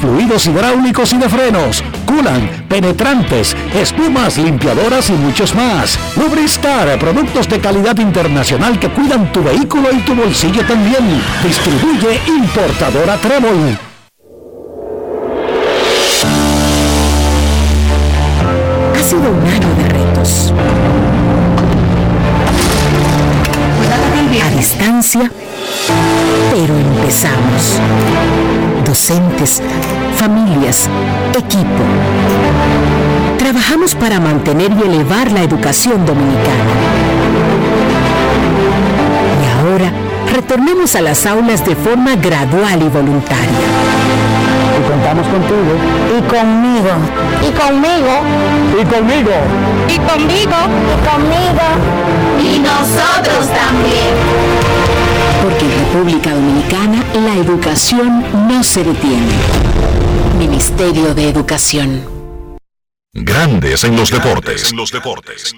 fluidos hidráulicos y de frenos, culan, penetrantes, espumas, limpiadoras y muchos más. Lubristar, productos de calidad internacional que cuidan tu vehículo y tu bolsillo también. Distribuye importadora Trébol. Ha sido un año de retos. A distancia, pero empezamos. Docentes, familias, equipo. Trabajamos para mantener y elevar la educación dominicana. Y ahora, retornemos a las aulas de forma gradual y voluntaria. Y contamos contigo. Y conmigo. Y conmigo. Y conmigo. Y conmigo. Y conmigo. Y nosotros también. Porque en República Dominicana la educación no se detiene. Ministerio de Educación. Grandes en los deportes. En los deportes.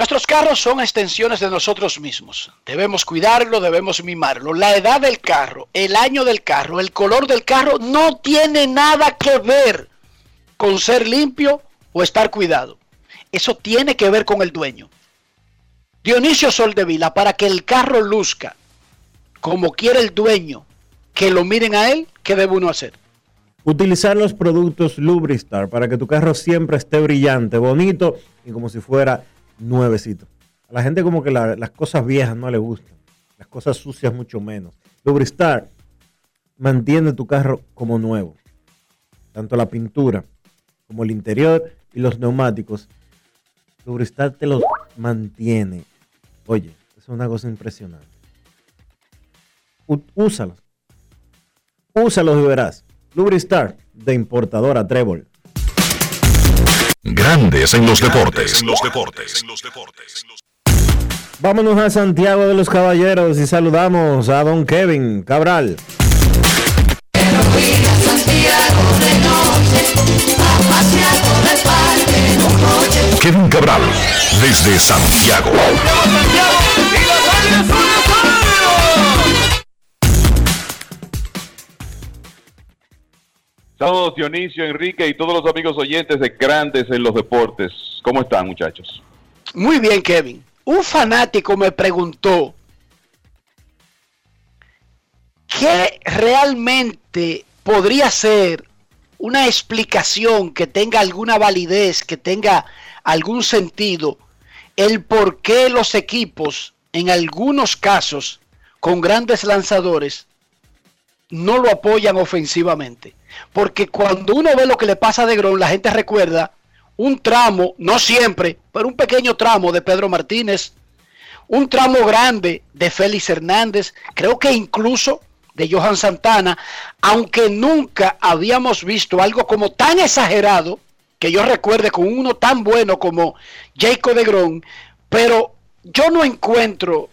Nuestros carros son extensiones de nosotros mismos. Debemos cuidarlo, debemos mimarlo. La edad del carro, el año del carro, el color del carro no tiene nada que ver con ser limpio o estar cuidado. Eso tiene que ver con el dueño. Dionisio Soldevila, para que el carro luzca como quiere el dueño, que lo miren a él, ¿qué debe uno hacer? Utilizar los productos Lubristar para que tu carro siempre esté brillante, bonito y como si fuera nuevecito. A la gente como que la- las cosas viejas no le gustan, las cosas sucias mucho menos. Lubristar mantiene tu carro como nuevo, tanto la pintura como el interior y los neumáticos. Lubristar te los mantiene. Oye, es una cosa impresionante. Úsalos. Úsalos y verás. Lubristar de importadora Trébol. Grandes en los deportes. En los deportes. Vámonos a Santiago de los Caballeros y saludamos a don Kevin Cabral. Kevin Cabral, desde Santiago. Saludos Dionisio, Enrique y todos los amigos oyentes de Grandes en los Deportes. ¿Cómo están muchachos? Muy bien, Kevin. Un fanático me preguntó qué realmente podría ser una explicación que tenga alguna validez, que tenga algún sentido, el por qué los equipos, en algunos casos, con grandes lanzadores, no lo apoyan ofensivamente. Porque cuando uno ve lo que le pasa a De Grom, la gente recuerda un tramo, no siempre, pero un pequeño tramo de Pedro Martínez, un tramo grande de Félix Hernández, creo que incluso de Johan Santana, aunque nunca habíamos visto algo como tan exagerado, que yo recuerde con uno tan bueno como Jacob de Grom, pero yo no encuentro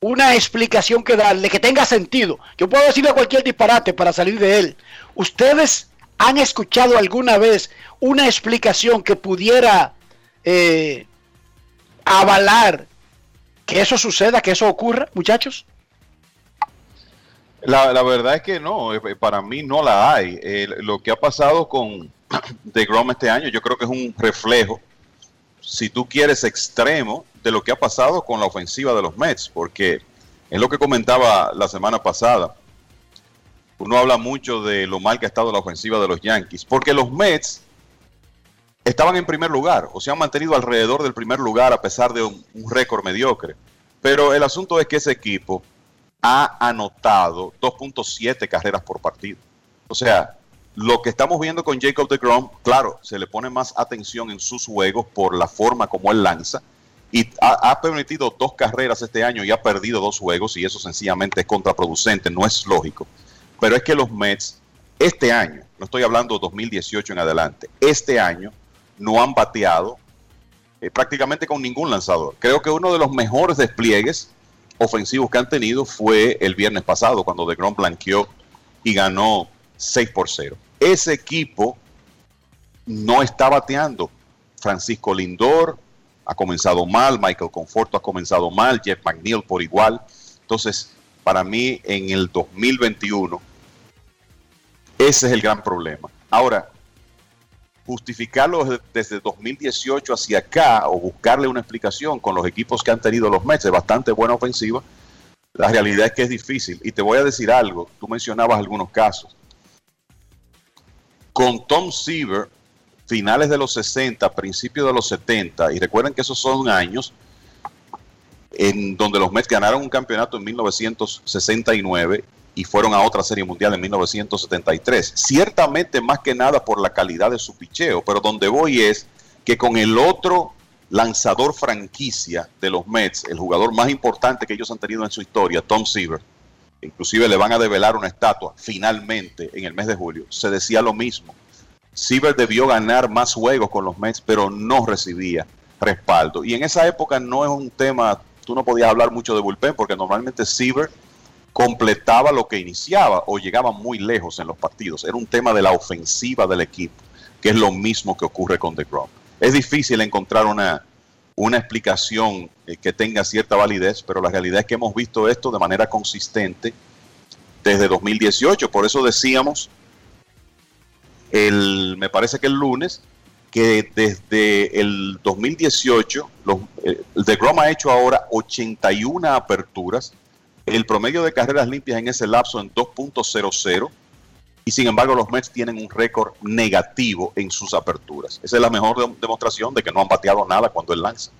una explicación que darle que tenga sentido. Yo puedo decirle cualquier disparate para salir de él. ¿Ustedes han escuchado alguna vez una explicación que pudiera eh, avalar que eso suceda, que eso ocurra, muchachos? La, verdad es que no, eh, para mí no la hay. Lo que ha pasado con The Grom este año, yo creo que es un reflejo, si tú quieres, extremo de lo que ha pasado con la ofensiva de los Mets, porque es lo que comentaba la semana pasada. Uno habla mucho de lo mal que ha estado la ofensiva de los Yankees, porque los Mets estaban en primer lugar o se han mantenido alrededor del primer lugar a pesar de un, un récord mediocre. Pero el asunto es que ese equipo ha anotado 2.7 carreras por partido. O sea, lo que estamos viendo con Jacob de Grom, claro, se le pone más atención en sus juegos por la forma como él lanza y ha, permitido dos carreras este año y ha perdido dos juegos y eso sencillamente es contraproducente, no es lógico. Pero es que los Mets este año, no estoy hablando 2018 en adelante, este año no han bateado eh, prácticamente con ningún lanzador. Creo que uno de los mejores despliegues ofensivos que han tenido fue el viernes pasado cuando DeGrom blanqueó y ganó 6 por 0. Ese equipo no está bateando. Francisco Lindor ha comenzado mal, Michael Conforto ha comenzado mal, Jeff McNeil por igual. Entonces, para mí en el 2021, ese es el gran problema. Ahora, justificarlo desde 2018 hacia acá o buscarle una explicación con los equipos que han tenido los Mets de bastante buena ofensiva, la realidad es que es difícil. Y te voy a decir algo, tú mencionabas algunos casos. Con Tom Seaver, finales de los 60, principios de los 70, y recuerden que esos son años en donde los Mets ganaron un campeonato en 1969 y fueron a otra serie mundial en 1973. Ciertamente más que nada por la calidad de su picheo, pero donde voy es que con el otro lanzador franquicia de los Mets, el jugador más importante que ellos han tenido en su historia, Tom Seaver, inclusive le van a develar una estatua finalmente en el mes de julio, se decía lo mismo. Seaver debió ganar más juegos con los Mets, pero no recibía respaldo. Y en esa época no es un tema, tú no podías hablar mucho de bullpen, porque normalmente Seaver completaba lo que iniciaba o llegaba muy lejos en los partidos. Era un tema de la ofensiva del equipo, que es lo mismo que ocurre con DeGrom. Es difícil encontrar una, una explicación eh, que tenga cierta validez, pero la realidad es que hemos visto esto de manera consistente desde 2018. Por eso decíamos, el, me parece que el lunes, que desde el 2018, los, eh, el DeGrom ha hecho ahora 81 aperturas el promedio de carreras limpias en ese lapso en 2.00 y sin embargo los Mets tienen un récord negativo en sus aperturas. Esa es la mejor demostración de que no han bateado nada cuando él lanza.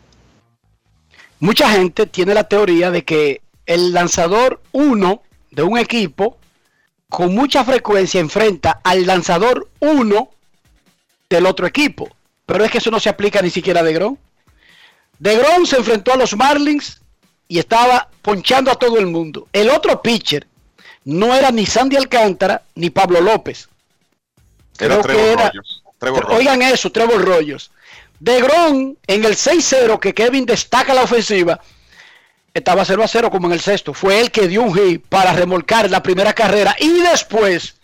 Mucha gente tiene la teoría de que el lanzador 1 de un equipo con mucha frecuencia enfrenta al lanzador 1 del otro equipo. Pero es que eso no se aplica ni siquiera a DeGrom. DeGrom se enfrentó a los Marlins y estaba ponchando a todo el mundo. El otro pitcher no era ni Sandy Alcántara ni Pablo López. Era Trevor Rollos. Oigan eso, Trevor Rollos. De Gron en el 6-0 que Kevin destaca la ofensiva, estaba 0 a 0 como en el sexto. Fue él que dio un hit para remolcar la primera carrera y después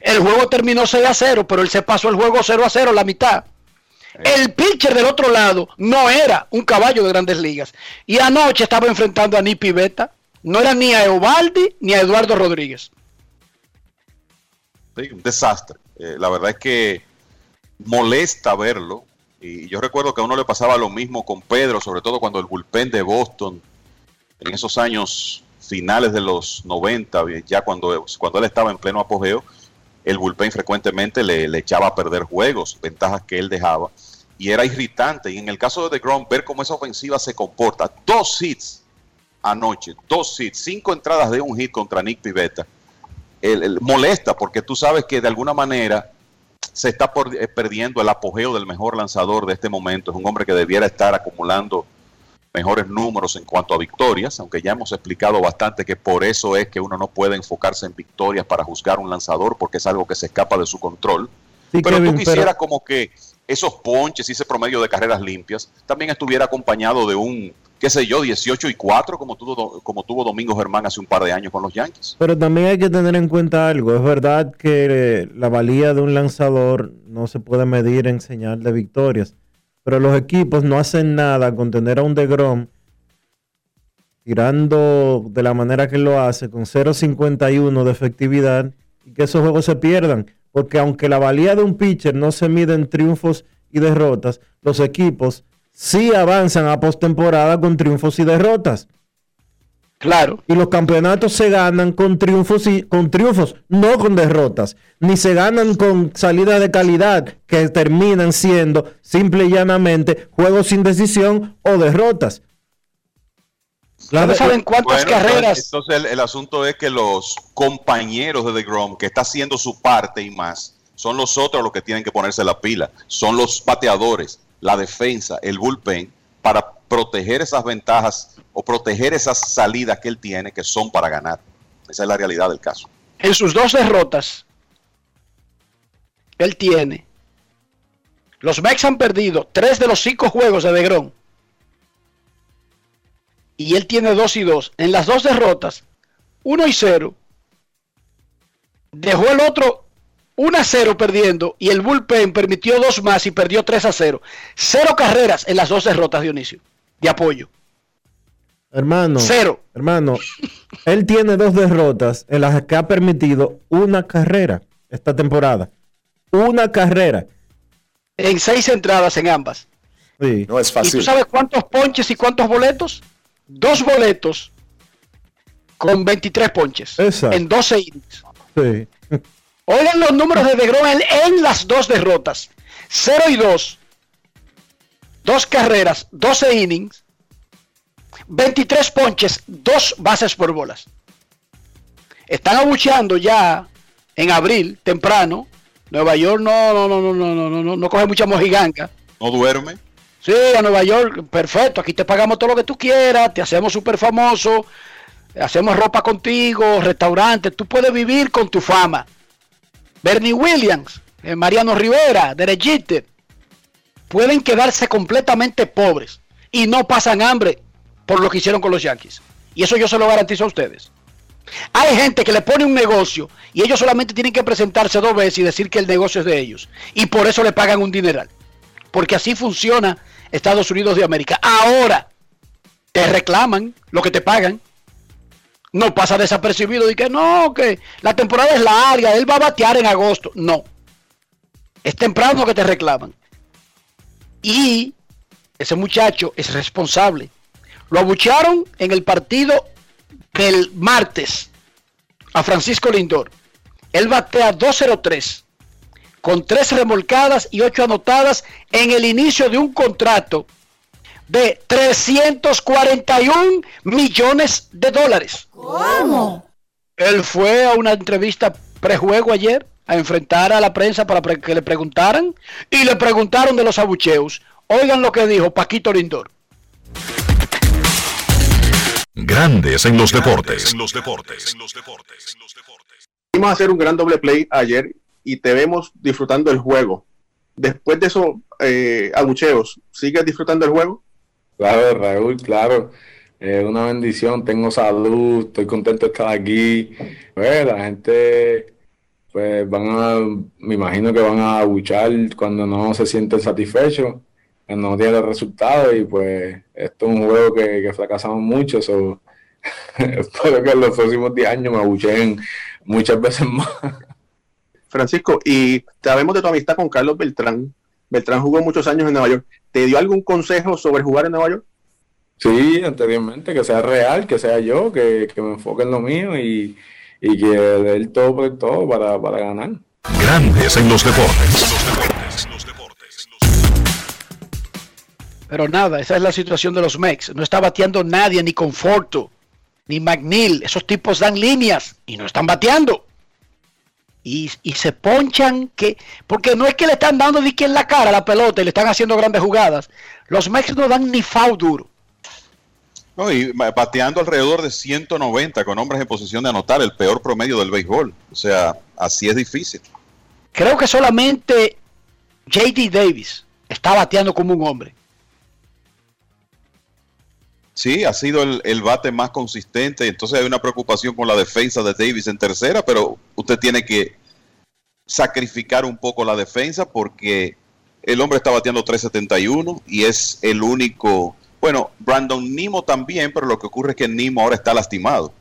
el juego terminó 6 a 0, pero él se pasó el juego 0 a 0 la mitad. El pitcher del otro lado no era un caballo de grandes ligas. Y anoche estaba enfrentando a Nipi Beta. No era ni a Eovaldi ni a Eduardo Rodríguez. Sí, un desastre. Eh, la verdad es que molesta verlo. Y yo recuerdo que a uno le pasaba lo mismo con Pedro, sobre todo cuando el bullpen de Boston, en esos años finales de los 90, ya cuando, cuando él estaba en pleno apogeo, el bullpen frecuentemente le, echaba a perder juegos, ventajas que él dejaba, y era irritante. Y en el caso de DeGrom, ver cómo esa ofensiva se comporta, dos hits anoche, dos hits, cinco entradas de un hit contra Nick Pivetta, el, molesta porque tú sabes que de alguna manera se está por, eh, perdiendo el apogeo del mejor lanzador de este momento. Es un hombre que debiera estar acumulando mejores números en cuanto a victorias, aunque ya hemos explicado bastante que por eso es que uno no puede enfocarse en victorias para juzgar un lanzador porque es algo que se escapa de su control. Sí, pero Kevin, tú quisieras como que esos ponches y ese promedio de carreras limpias también estuviera acompañado de un, qué sé yo, 18 y 4 como tuvo, como tuvo Domingo Germán hace un par de años con los Yankees. Pero también hay que tener en cuenta algo, es verdad que la valía de un lanzador no se puede medir en señal de victorias pero los equipos no hacen nada con tener a un DeGrom tirando de la manera que lo hace, con 0.51 de efectividad, y que esos juegos se pierdan. Porque aunque la valía de un pitcher no se mide en triunfos y derrotas, los equipos sí avanzan a postemporada con triunfos y derrotas. Claro. Y los campeonatos se ganan con triunfos y con triunfos, no con derrotas, ni se ganan con salidas de calidad que terminan siendo simple y llanamente juegos sin decisión o derrotas. Claro, saben cuántas bueno, carreras? Entonces el, el, asunto es que los compañeros de DeGrom, que está haciendo su parte y más, Son los otros los que tienen que ponerse la pila. Son los bateadores, la defensa, el bullpen, para proteger esas ventajas o proteger esas salidas que él tiene que son para ganar. Esa es la realidad del caso. En sus dos derrotas, él tiene. Los Mex han perdido tres de los cinco juegos de Degrón. Y él tiene dos y dos. En las dos derrotas, uno y cero. Dejó el otro 1 a 0 perdiendo y el bullpen permitió dos más y perdió 3 a 0. Cero carreras en las dos derrotas, Dionisio, de apoyo. Hermano. Cero. Hermano, él tiene dos derrotas en las que ha permitido una carrera esta temporada. Una carrera. En seis entradas en ambas. Sí. No es ¿Y fácil. tú sabes cuántos ponches y cuántos boletos? Dos boletos con 23 ponches Exacto. en 12 innings. Sí. Oigan los números de DeGrom en, en las dos derrotas. 0 y 2 dos carreras, 12 innings, 23 ponches, dos bases por bolas. Están abucheando ya en abril, temprano. Nueva York no, no, no, no, no, no, no, no coge mucha mojiganga. No duerme. Sí, a Nueva York, perfecto, aquí te pagamos todo lo que tú quieras, te hacemos súper famoso, hacemos ropa contigo, restaurantes, tú puedes vivir con tu fama. Bernie Williams, eh, Mariano Rivera, Derek Jeter, pueden quedarse completamente pobres y no pasan hambre por lo que hicieron con los Yankees. Y eso yo se lo garantizo a ustedes. Hay gente que le pone un negocio y ellos solamente tienen que presentarse dos veces y decir que el negocio es de ellos. Y por eso le pagan un dineral. Porque así funciona Estados Unidos de América. Ahora te reclaman lo que te pagan. No pasa desapercibido y que no, que la temporada es larga, él va a batear en agosto. No. Es temprano que te reclaman. Y ese muchacho es responsable. Lo abuchearon en el partido del martes a Francisco Lindor. Él batea 2-0-3 con 3 remolcadas y 8 anotadas en el inicio de un contrato de 341 millones de dólares. ¿Cómo? Él fue a una entrevista prejuego ayer a enfrentar a la prensa para que le preguntaran y le preguntaron de los abucheos. Oigan lo que dijo Paquito Lindor. Grandes en los deportes. Vimos a hacer un gran doble play ayer y te vemos disfrutando el juego. Después de esos eh, abucheos, ¿sigues disfrutando el juego? Claro, Raúl, claro. Una bendición, tengo salud, estoy contento de estar aquí. Pues la gente, pues van a, me imagino que van a abuchar cuando no se sienten satisfechos, cuando no tienen el resultado y pues esto es un juego que, que fracasamos mucho. so, espero que en los próximos 10 años me abucheen muchas veces más. Francisco, y sabemos de tu amistad con Carlos Beltrán. Beltrán jugó muchos años en Nueva York. ¿Te dio algún consejo sobre jugar en Nueva York? Sí, anteriormente, que sea real, que sea yo, que, que me enfoque en lo mío y, y que dé el todo por el todo para, para ganar. Grandes en los deportes. Pero nada, esa es la situación de los Mex. No está bateando nadie, ni Conforto, ni McNeil. Esos tipos dan líneas y no están bateando. Y, y se ponchan que. Porque no es que le están dando de que en la cara la pelota y le están haciendo grandes jugadas. Los Mex no dan ni foul duro. No, y ba- bateando alrededor de 190 con hombres en posición de anotar, el peor promedio del béisbol. O sea, así es difícil. Creo que solamente JD Davis está bateando como un hombre. Sí, ha sido el, el bate más consistente. Entonces hay una preocupación con la defensa de Davis en tercera, pero usted tiene que sacrificar un poco la defensa porque el hombre está bateando 371 y es el único. Bueno, Brandon Nimo también, pero lo que ocurre es que Nimo ahora está lastimado.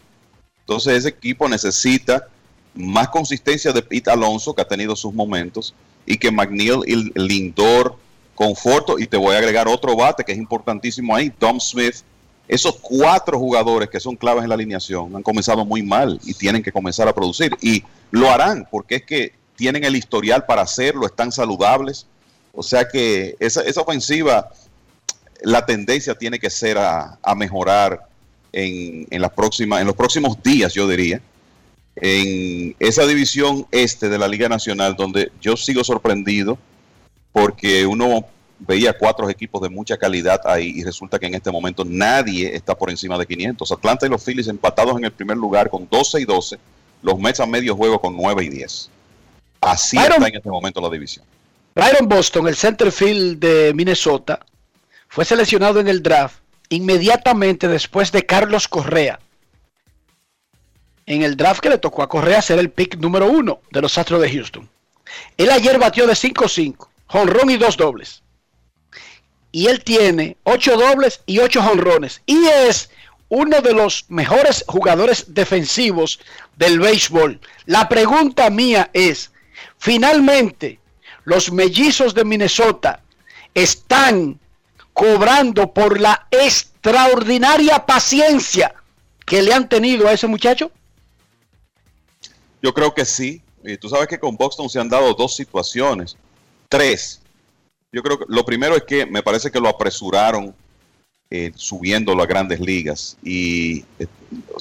Entonces ese equipo necesita más consistencia de Pete Alonso, que ha tenido sus momentos, y que McNeil y Lindor, Conforto, y te voy a agregar otro bate que es importantísimo ahí, Tom Smith. Esos cuatro jugadores que son claves en la alineación han comenzado muy mal y tienen que comenzar a producir. Y lo harán porque es que tienen el historial para hacerlo, están saludables. O sea que esa, esa ofensiva, la tendencia tiene que ser a, a mejorar en, en, los próximos días, yo diría. en esa división este de la Liga Nacional, donde yo sigo sorprendido porque uno veía cuatro equipos de mucha calidad ahí y resulta que en este momento nadie está por encima de 500. Atlanta y los Phillies empatados en el primer lugar con 12 y 12, los Mets a medio juego con 9 y 10. Así Byron- está en este momento la división. Byron Boston, el center field de Minnesota, fue seleccionado en el draft inmediatamente después de Carlos Correa. En el draft que le tocó a Correa ser el pick número uno de los Astros de Houston. Él ayer batió de 5-5, jonrón y dos dobles. Y él tiene 8 dobles y 8 jonrones. Y es uno de los mejores jugadores defensivos del béisbol. La pregunta mía es, finalmente, los mellizos de Minnesota están cobrando por la extraordinaria paciencia que le han tenido a ese muchacho? Yo creo que sí. Y tú sabes que con Boston se han dado dos situaciones. Tres. Yo creo que lo primero es que me parece que lo apresuraron eh, subiéndolo a grandes ligas. Y eh,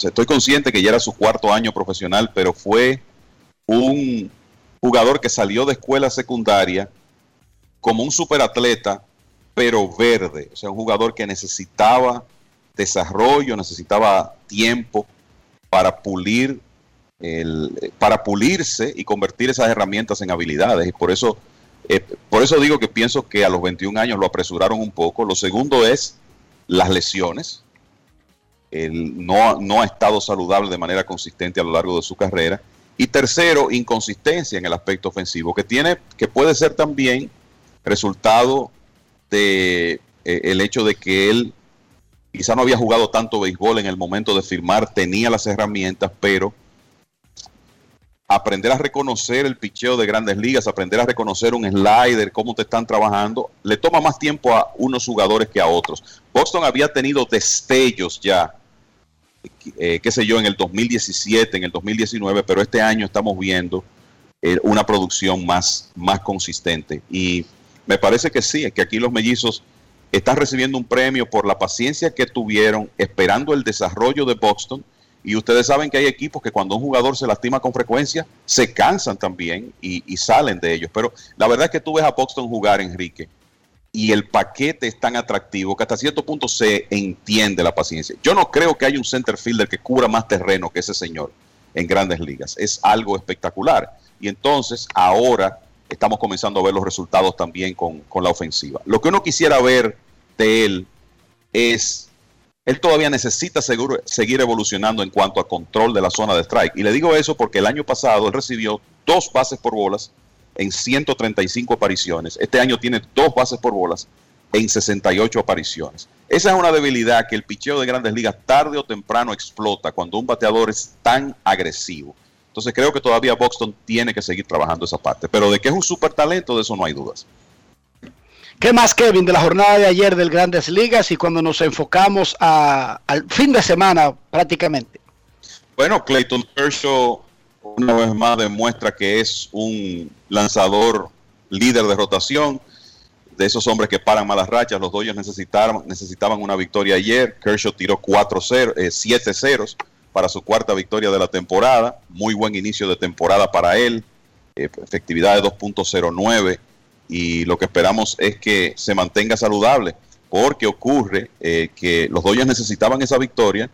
estoy consciente que ya era su cuarto año profesional, pero fue un jugador que salió de escuela secundaria como un superatleta, pero verde. O sea, un jugador que necesitaba desarrollo, necesitaba tiempo para pulir el- para pulirse y convertir esas herramientas en habilidades. Y por eso, eh, por eso digo que pienso que a los 21 años lo apresuraron un poco. Lo segundo es las lesiones. Él no, no ha estado saludable de manera consistente a lo largo de su carrera. Y tercero, inconsistencia en el aspecto ofensivo, que tiene, que puede ser también resultado de eh, el hecho de que él quizá no había jugado tanto béisbol en el momento de firmar, tenía las herramientas, pero aprender a reconocer el picheo de grandes ligas, aprender a reconocer un slider, cómo te están trabajando, le toma más tiempo a unos jugadores que a otros. Boston había tenido destellos ya, eh, qué sé yo, en el 2017, en el 2019, pero este año estamos viendo eh, una producción más, más consistente. Y me parece que sí, es que aquí los mellizos están recibiendo un premio por la paciencia que tuvieron esperando el desarrollo de Boston. Y ustedes saben que hay equipos que cuando un jugador se lastima con frecuencia, se cansan también y, salen de ellos. Pero la verdad es que tú ves a Boston jugar, Enrique, y el paquete es tan atractivo que hasta cierto punto se entiende la paciencia. Yo no creo que haya un center fielder que cubra más terreno que ese señor en grandes ligas. Es algo espectacular. Y entonces ahora estamos comenzando a ver los resultados también con, con la ofensiva. Lo que uno quisiera ver de él es, él todavía necesita seguro- seguir evolucionando en cuanto a control de la zona de strike. Y le digo eso porque el año pasado él recibió dos bases por bolas en 135 apariciones. Este año tiene dos bases por bolas en 68 apariciones. Esa es una debilidad que el picheo de grandes ligas tarde o temprano explota cuando un bateador es tan agresivo. Entonces creo que todavía Boston tiene que seguir trabajando esa parte. Pero de que es un super talento, de eso no hay dudas. ¿Qué más, Kevin, de la jornada de ayer del Grandes Ligas y cuando nos enfocamos a- al fin de semana prácticamente? Bueno, Clayton Kershaw una vez más demuestra que es un lanzador líder de rotación, de esos hombres que paran malas rachas. Los Dodgers necesitaban, necesitaban una victoria ayer. Kershaw tiró 4-0, eh, 7 ceros para su cuarta victoria de la temporada. Muy buen inicio de temporada para él. Eh, efectividad de 2.09 y lo que esperamos es que se mantenga saludable porque ocurre eh, que los Dodgers necesitaban esa victoria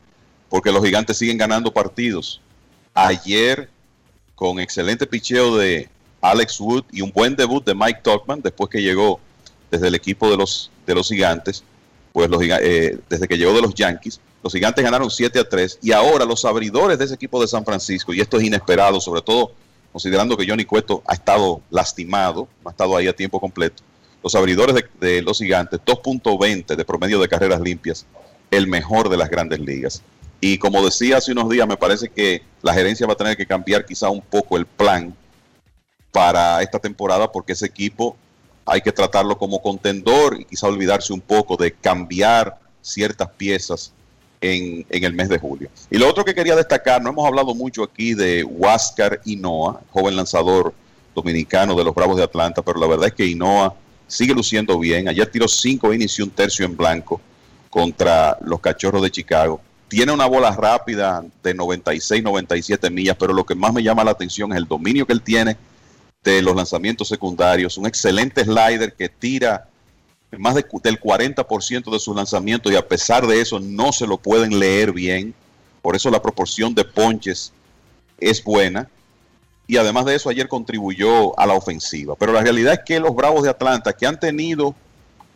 porque los gigantes siguen ganando partidos. Ayer, con excelente picheo de Alex Wood y un buen debut de Mike Tuckman, después que llegó desde el equipo de los, de los gigantes, pues los, eh, desde que llegó de los Yankees, los gigantes ganaron 7 a 3 y ahora los abridores de ese equipo de San Francisco, y esto es inesperado, sobre todo considerando que Johnny Cueto ha estado lastimado, ha estado ahí a tiempo completo, los abridores de, de los gigantes, 2.20 de promedio de carreras limpias, el mejor de las grandes ligas. Y como decía hace unos días, me parece que la gerencia va a tener que cambiar quizá un poco el plan para esta temporada porque ese equipo hay que tratarlo como contendor y quizá olvidarse un poco de cambiar ciertas piezas en, en el mes de julio. Y lo otro que quería destacar, no hemos hablado mucho aquí de Huáscar Inoa, joven lanzador dominicano de los Bravos de Atlanta, pero la verdad es que Inoa sigue luciendo bien. Ayer tiró cinco innings y un tercio en blanco contra los Cachorros de Chicago. tiene una bola rápida de 96, 97 millas, pero lo que más me llama la atención es el dominio que él tiene de los lanzamientos secundarios, un excelente slider que tira más de, del 40% de sus lanzamientos y a pesar de eso no se lo pueden leer bien, por eso la proporción de ponches es buena y además de eso ayer contribuyó a la ofensiva. Pero la realidad es que los Bravos de Atlanta, que han tenido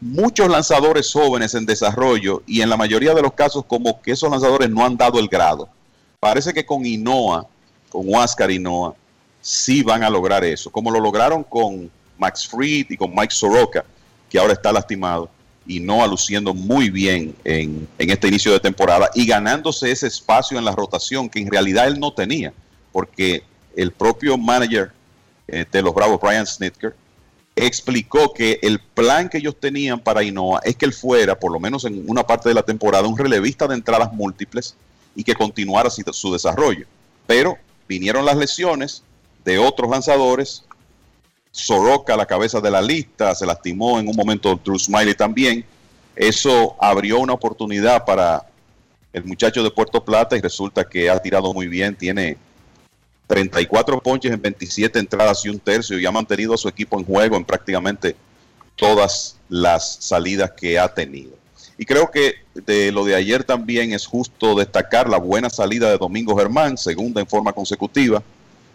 muchos lanzadores jóvenes en desarrollo y en la mayoría de los casos como que esos lanzadores no han dado el grado, parece que con Inoa, con Huáscar Inoa, sí van a lograr eso, como lo lograron con Max Fried y con Mike Soroka, que ahora está lastimado, y Noah luciendo muy bien en, en este inicio de temporada y ganándose ese espacio en la rotación que en realidad él no tenía, porque el propio manager eh, de los Bravos, Brian Snitker, explicó que el plan que ellos tenían para Inoa es que él fuera, por lo menos en una parte de la temporada, un relevista de entradas múltiples y que continuara su desarrollo. Pero vinieron las lesiones de otros lanzadores. Soroka, la cabeza de la lista, se lastimó en un momento Drew Smiley también. Eso abrió una oportunidad para el muchacho de Puerto Plata y resulta que ha tirado muy bien, tiene 34 ponches en 27 entradas y un tercio y ha mantenido a su equipo en juego en prácticamente todas las salidas que ha tenido. Y creo que de lo de ayer también es justo destacar la buena salida de Domingo Germán, segunda en forma consecutiva.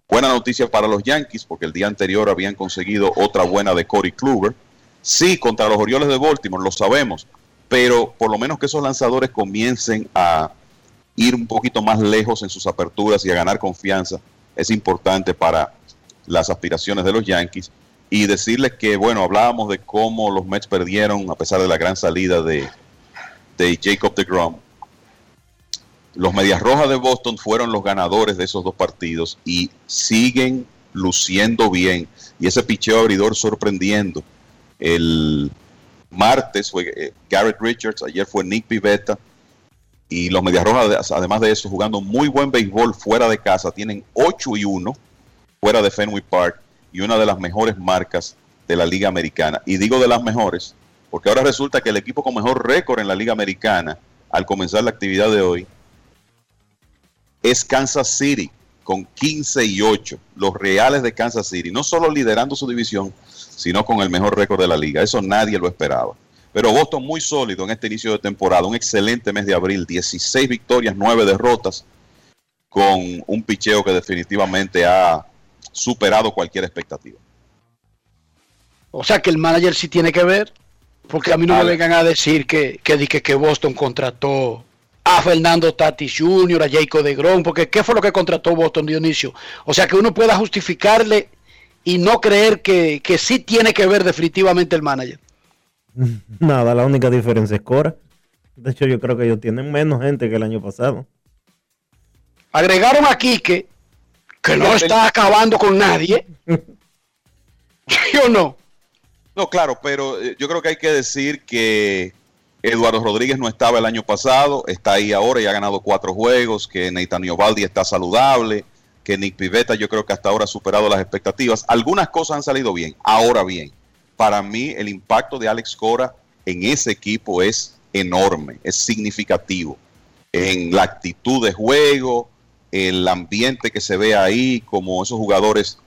Buena noticia para los Yankees porque el día anterior habían conseguido otra buena de Corey Kluber. Sí, contra los Orioles de Baltimore, lo sabemos, pero por lo menos que esos lanzadores comiencen a ir un poquito más lejos en sus aperturas y a ganar confianza es importante para las aspiraciones de los Yankees. Y decirles que, bueno, hablábamos de cómo los Mets perdieron a pesar de la gran salida de, de Jacob de Grom. Los Medias Rojas de Boston fueron los ganadores de esos dos partidos y siguen luciendo bien. Y ese picheo abridor sorprendiendo. El martes fue eh, Garrett Richards, ayer fue Nick Pivetta y los Medias Rojas, además de eso, jugando muy buen béisbol fuera de casa, tienen 8 y 1 fuera de Fenway Park y una de las mejores marcas de la Liga Americana. Y digo de las mejores, porque ahora resulta que el equipo con mejor récord en la Liga Americana, al comenzar la actividad de hoy, es Kansas City, con 15 y 8. Los Reales de Kansas City, no solo liderando su división, sino con el mejor récord de la liga. Eso nadie lo esperaba. Pero Boston muy sólido en este inicio de temporada, un excelente mes de abril, 16 victorias, 9 derrotas, con un picheo que definitivamente ha superado cualquier expectativa. O sea que el manager sí tiene que ver, porque a mí no me vengan a decir que, que, que, que Boston contrató a Fernando Tatis Jr., a Jacob de Grom, porque ¿qué fue lo que contrató Boston Dionisio? O sea que uno pueda justificarle y no creer que, que sí tiene que ver definitivamente el manager. Nada, la única diferencia es Cora. De hecho, yo creo que ellos tienen menos gente que el año pasado. Agregaron a Quique, que no está acabando con nadie. ¿Sí o no? No, claro, pero eh, yo creo que hay que decir que Eduardo Rodríguez no estaba el año pasado, está ahí ahora y ha ganado cuatro juegos, que Netanio Baldi está saludable, que Nick Pivetta yo creo que hasta ahora ha superado las expectativas. Algunas cosas han salido bien, ahora bien para mí el impacto de Alex Cora en ese equipo es enorme, es significativo. En la actitud de juego, el ambiente que se ve ahí, como esos jugadores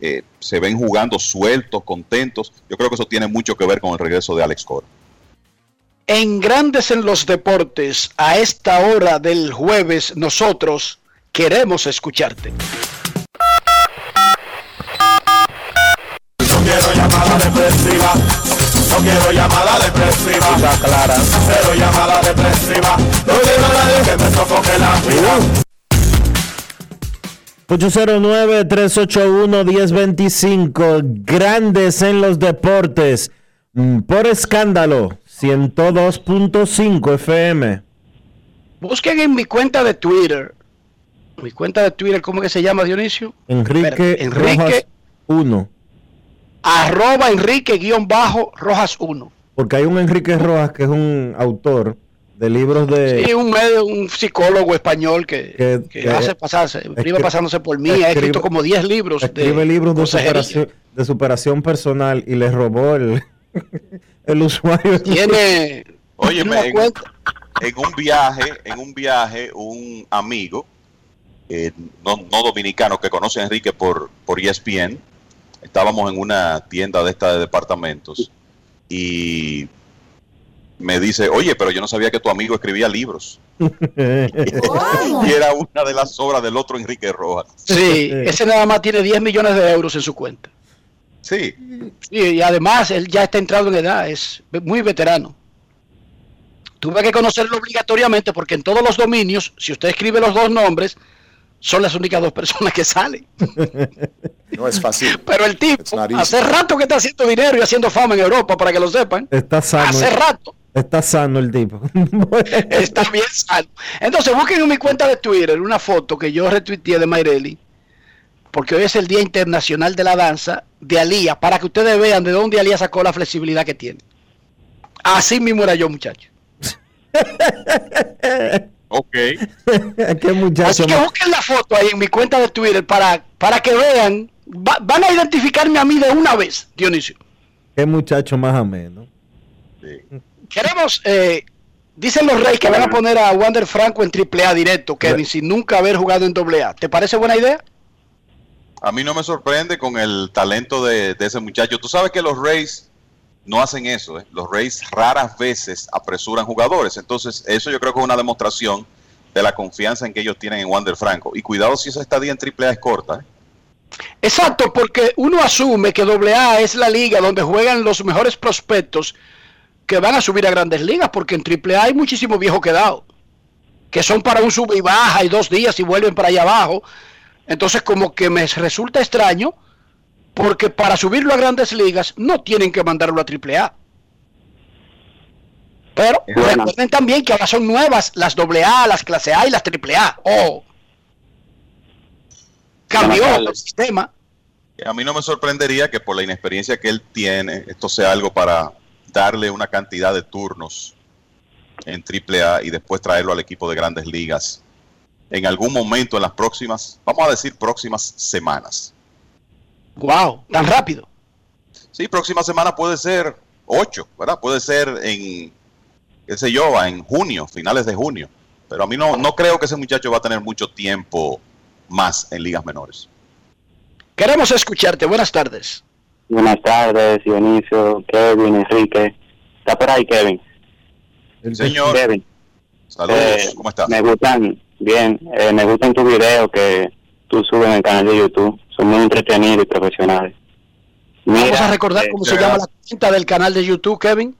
eh, se ven jugando sueltos, contentos. Yo creo que eso tiene mucho que ver con el regreso de Alex Cora. En Grandes en los Deportes, a esta hora del jueves, nosotros queremos escucharte. quiero llamada depresiva. No quiero llamada depresiva. clara. Cero llamada depresiva. No quiero nadie que me sofoque la vida. 809-381-1025, grandes en los deportes, mm, por escándalo, 102.5 FM. Busquen en mi cuenta de Twitter, mi cuenta de Twitter, ¿cómo que se llama Dionisio? Enrique, Espérate, Enrique Rojas 1. arroba Enrique-Rojas 1. Porque hay un Enrique Rojas que es un autor de libros de... Sí, un medio, un psicólogo español que, que- que que hace pasarse, vive pasándose por mí, ha escrito como 10 libros Escribe de libros de superación, de superación personal y le robó el, el usuario. Tiene Oye, en, un viaje, en un viaje, un amigo, eh, no, no dominicano, que conoce a Enrique por, por ESPN, estábamos en una tienda de esta de departamentos y me dice, oye, pero yo no sabía que tu amigo escribía libros. Y era una de las obras del otro Enrique Rojas. Sí, ese nada más tiene 10 millones de euros en su cuenta. Sí. Sí, y además él ya está entrado en edad, es muy veterano. Tuve que conocerlo obligatoriamente porque en todos los dominios, si usted escribe los dos nombres, son las únicas dos personas que salen. No es fácil. Pero el tipo, hace rato que está haciendo dinero y haciendo fama en Europa, para que lo sepan. Está sano. Hace rato. Está sano el tipo. Está bien sano. Entonces busquen en mi cuenta de Twitter una foto que yo retuiteé de Mayreli, porque hoy es el Día Internacional de la Danza de Alía, para que ustedes vean de dónde Alía sacó la flexibilidad que tiene. Así mismo era yo, muchacho. Ok. Qué muchacho. Así que busquen la foto ahí en mi cuenta de Twitter para, para que vean. Va- van a identificarme a mí de una vez, Dionisio. Qué muchacho más ameno. Queremos, eh, dicen los Reyes que van a poner a Wander Franco en AAA directo, Kevin, sin nunca haber jugado en AA. ¿Te parece buena idea? A mí no me sorprende con el talento de, ese muchacho. Tú sabes que los Rays no hacen eso. ¿eh? Los Rays raras veces apresuran jugadores. Entonces, eso yo creo que es una demostración de la confianza en que ellos tienen en Wander Franco. Y cuidado si esa estadía en AAA es corta. ¿eh? Exacto, porque uno asume que AA es la liga donde juegan los mejores prospectos que van a subir a grandes ligas, porque en AAA hay muchísimos viejos quedados, que son para un sube y baja y dos días y vuelven para allá abajo. Entonces, como que me resulta extraño, porque para subirlo a grandes ligas no tienen que mandarlo a AAA. Pero recuerden también que ahora son nuevas las AA, las clase A y las AAA. Oh, cambió el sistema. A mí no me sorprendería que por la inexperiencia que él tiene, esto sea algo para darle una cantidad de turnos en AAA y después traerlo al equipo de grandes ligas en algún momento en las próximas, vamos a decir próximas semanas. Wow, tan rápido. Sí, próxima semana puede ser 8, ¿verdad? Puede ser en, qué sé yo, en junio, finales de junio. Pero a mí no, no creo que ese muchacho va a tener mucho tiempo más en ligas menores. Queremos escucharte. Buenas tardes. Buenas tardes, Dionisio, Kevin, Enrique. ¿Está por ahí, Kevin? Señor. Kevin. Saludos, Eh, ¿cómo estás? Me gustan, bien, eh, me gustan tus videos que tú subes en el canal de YouTube. Son muy entretenidos y profesionales. Vamos Mira, a recordar eh, cómo se llama la cuenta del canal de YouTube, Kevin.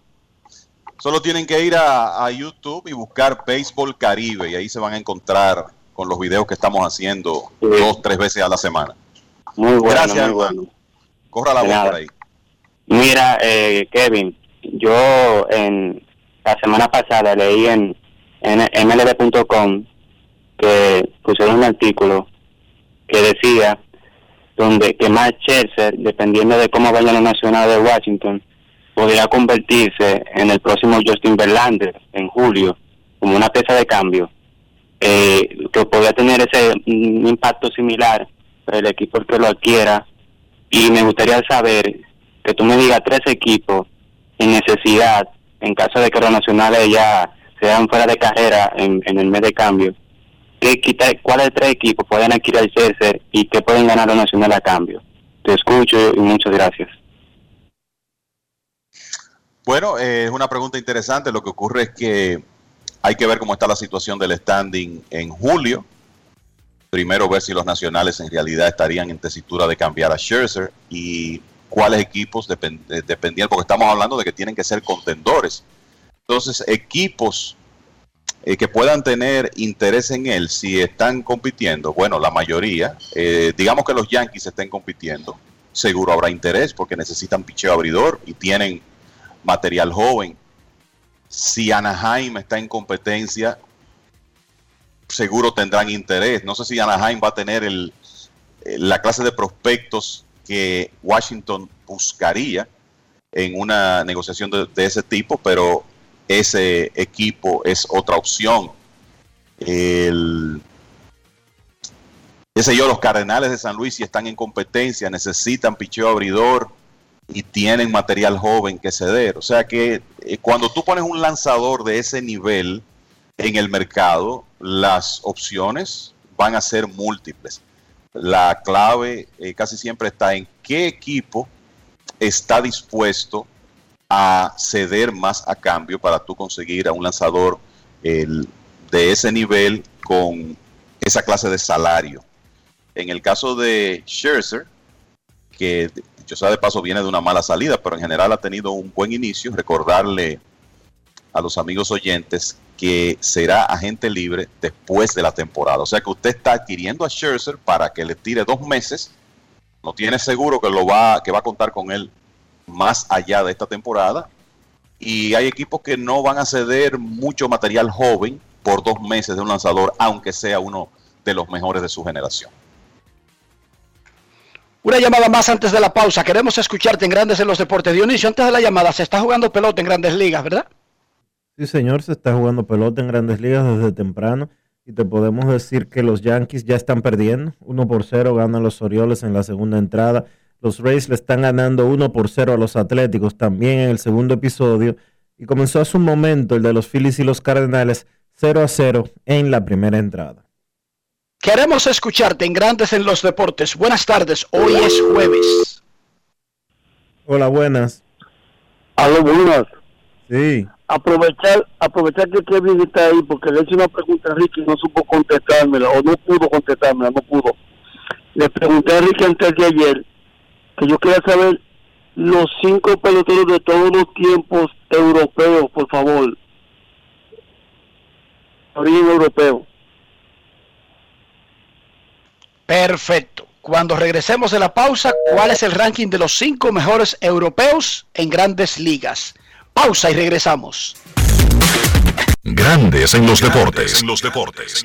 Solo tienen que ir a, a YouTube y buscar Béisbol Caribe y ahí se van a encontrar con los videos que estamos haciendo dos, tres veces a la semana. Muy bueno, Gracias, muy bueno. Corra la voz por ahí. Mira, eh, Kevin, yo en la semana pasada leí en, en mlb.com que pusieron un artículo que decía donde que Matt Scherzer, dependiendo de cómo vayan los nacionales de Washington, podría convertirse en el próximo Justin Verlander en julio como una pieza de cambio eh, que podría tener ese mm, impacto similar para el equipo que lo adquiera. Y me gustaría saber que tú me digas tres equipos en necesidad en caso de que los nacionales ya sean fuera de carrera en el mes de cambio ¿qué, quita- cuáles tres equipos pueden adquirir el César y qué pueden ganar los nacionales a cambio te escucho y muchas gracias Bueno, eh, es una pregunta interesante. Lo que ocurre es que hay que ver cómo está la situación del standing en julio. Primero ver si los nacionales en realidad estarían en tesitura de cambiar a Scherzer y cuáles equipos depend- eh, dependían, porque estamos hablando de que tienen que ser contendores. Entonces, equipos eh, que puedan tener interés en él si están compitiendo, bueno, la mayoría, eh, digamos que los Yankees estén compitiendo, seguro habrá interés porque necesitan picheo abridor y tienen material joven. Si Anaheim está en competencia, seguro tendrán interés. No sé si Anaheim va a tener el, eh, la clase de prospectos que Washington buscaría en una negociación de, de ese tipo, pero ese equipo es otra opción. El, yo, los Cardenales de San Luis, si están en competencia, necesitan picheo abridor y tienen material joven que ceder. O sea que eh, cuando tú pones un lanzador de ese nivel, en el mercado, las opciones van a ser múltiples. La clave eh, casi siempre está en qué equipo está dispuesto a ceder más a cambio para tú conseguir a un lanzador de ese nivel con esa clase de salario. En el caso de Scherzer, que yo sea de paso viene de una mala salida, pero en general ha tenido un buen inicio, recordarle a los amigos oyentes que será agente libre después de la temporada. O sea que usted está adquiriendo a Scherzer para que le tire dos meses. No tiene seguro que lo va, que va a contar con él más allá de esta temporada. Y hay equipos que no van a ceder mucho material joven por dos meses de un lanzador, aunque sea uno de los mejores de su generación. Una llamada más antes de la pausa. Queremos escucharte en Grandes en los Deportes. Dionisio, antes de la llamada, se está jugando pelota en Grandes Ligas, ¿verdad? Sí, señor, se está jugando pelota en Grandes Ligas desde temprano. Y te podemos decir que los Yankees ya están perdiendo. 1 por 0 ganan los Orioles en la segunda entrada. Los Rays le están ganando 1 por 0 a los Atléticos también en el segundo episodio. Y comenzó hace un momento el de los Phillies y los Cardenales 0 a 0 en la primera entrada. Queremos escucharte en Grandes en los Deportes. Buenas tardes, hoy es jueves. Hola, buenas. Aló, buenas. Sí. Aprovechar, aprovechar que Kevin está ahí porque le hice una pregunta a Ricky y no supo contestármela o no pudo contestármela, no pudo. Le pregunté a Ricky antes de ayer que yo quería saber los cinco peloteros de todos los tiempos europeos, por favor. Origen europeo. Perfecto. Cuando regresemos de la pausa, ¿cuál es el ranking de los cinco mejores europeos en grandes ligas? Pausa y regresamos. Grandes en los deportes. los deportes.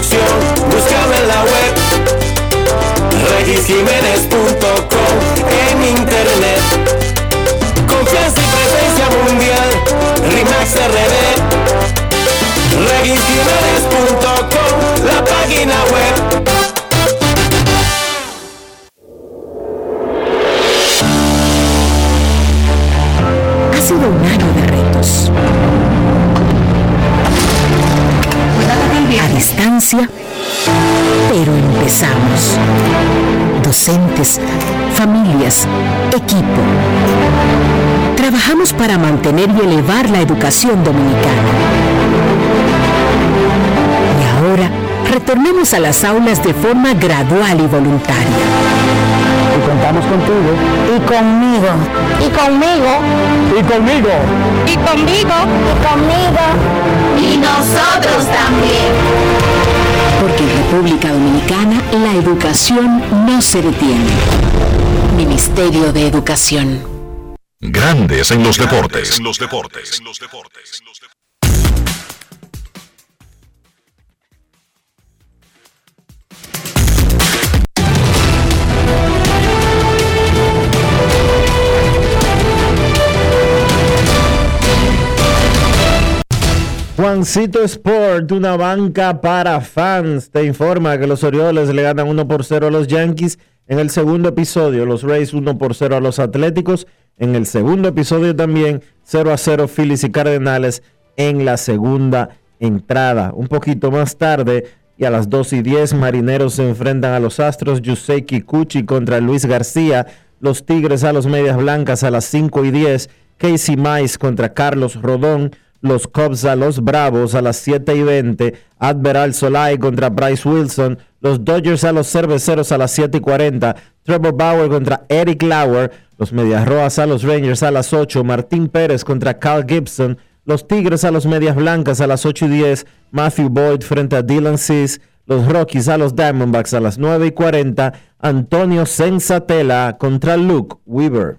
Construcción, búscame en la web regisjiménez.com en internet. Confianza y presencia mundial, RIMAX RD. regisjiménez.com, la página web. Ha sido un año de retos. A distancia, pero empezamos. Docentes, familias, equipo. Trabajamos para mantener y elevar la educación dominicana. Y ahora, retornemos a las aulas de forma gradual y voluntaria. Y contamos contigo. Y conmigo. Y conmigo. Y conmigo. Y conmigo. Y conmigo. Y nosotros también. Porque en República Dominicana la educación no se detiene. Ministerio de Educación. Grandes en los deportes. En los deportes. Juancito Sport, una banca para fans, te informa que los Orioles le ganan 1 por 0 a los Yankees. En el segundo episodio, los Rays 1 por 0 a los Atléticos. En el segundo episodio también 0 a 0 Phillies y Cardenales en la segunda entrada. Un poquito más tarde y a las 2 y 10 Marineros se enfrentan a los Astros. Yusei Kikuchi contra Luis García. Los Tigres a los Medias Blancas a las 5 y 10. Casey Mice contra Carlos Rodón los Cubs a los Bravos a las 7 y 20, Admiral Solai contra Bryce Wilson, los Dodgers a los Cerveceros a las 7 y 40, Trevor Bauer contra Eric Lauer, los Medias Rojas a los Rangers a las 8, Martín Pérez contra Carl Gibson, los Tigres a los Medias Blancas a las 8 y 10, Matthew Boyd frente a Dylan Cease, los Rockies a los Diamondbacks a las 9 y 40, Antonio Sensatela contra Luke Weaver.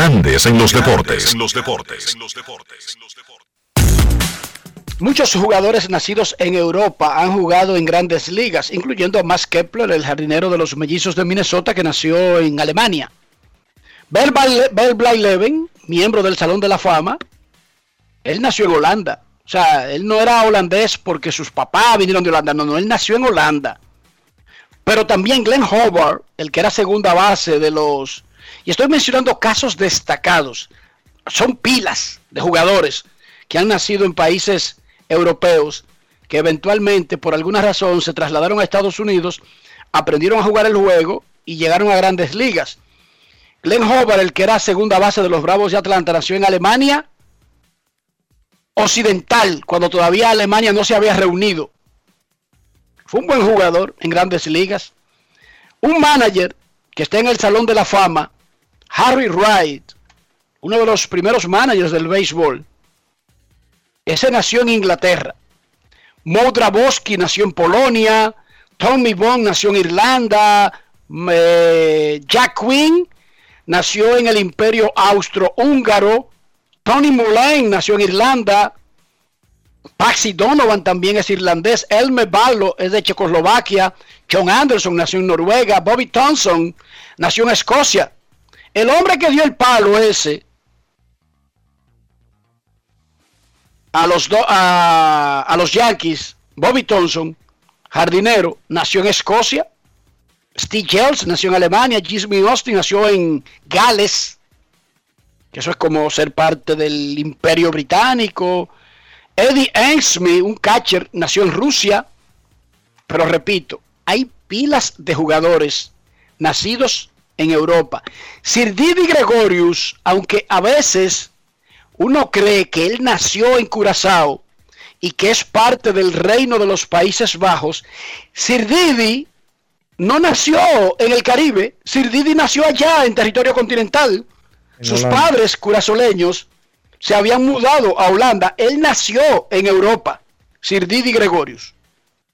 Grandes en los deportes. los deportes. Muchos jugadores nacidos en Europa han jugado en grandes ligas, incluyendo a Max Kepler, el jardinero de los mellizos de Minnesota que nació en Alemania. Bell Blyleven, miembro del Salón de la Fama, él nació en Holanda. O sea, él no era holandés porque sus papás vinieron de Holanda. No, no, él nació en Holanda. Pero también Glenn Hobart, el que era segunda base de los... Y estoy mencionando casos destacados. Son pilas de jugadores que han nacido en países europeos que eventualmente por alguna razón se trasladaron a Estados Unidos, aprendieron a jugar el juego y llegaron a grandes ligas. Glenn Hobart, el que era segunda base de los Bravos de Atlanta, nació en Alemania Occidental, cuando todavía Alemania no se había reunido. Fue un buen jugador en grandes ligas. Un manager que está en el Salón de la Fama, Harry Wright, uno de los primeros managers del béisbol. Ese nació en Inglaterra. Mo Draboski nació en Polonia. Tommy Bond nació en Irlanda. Eh, Jack Quinn nació en el Imperio Austro-Húngaro. Tony Mullane nació en Irlanda. Paxi Donovan también es irlandés. Elmer Ballo es de Checoslovaquia. John Anderson nació en Noruega. Bobby Thompson nació en Escocia. El hombre que dio el palo ese a los, a, a los Yankees, Bobby Thompson, jardinero, nació en Escocia. Steve Jels nació en Alemania. Jimmy Austin nació en Gales que eso es como ser parte del imperio británico. Eddie Ensmy, un catcher, nació en Rusia, pero repito, hay pilas de jugadores nacidos en Europa. Sir Didi Gregorius, aunque a veces uno cree que él nació en Curazao y que es parte del reino de los Países Bajos, Sir Didi no nació en el Caribe, Sir Didi nació allá en territorio continental sus padres curazoleños se habían mudado a Holanda. Él nació en Europa, Sir Didi Gregorius.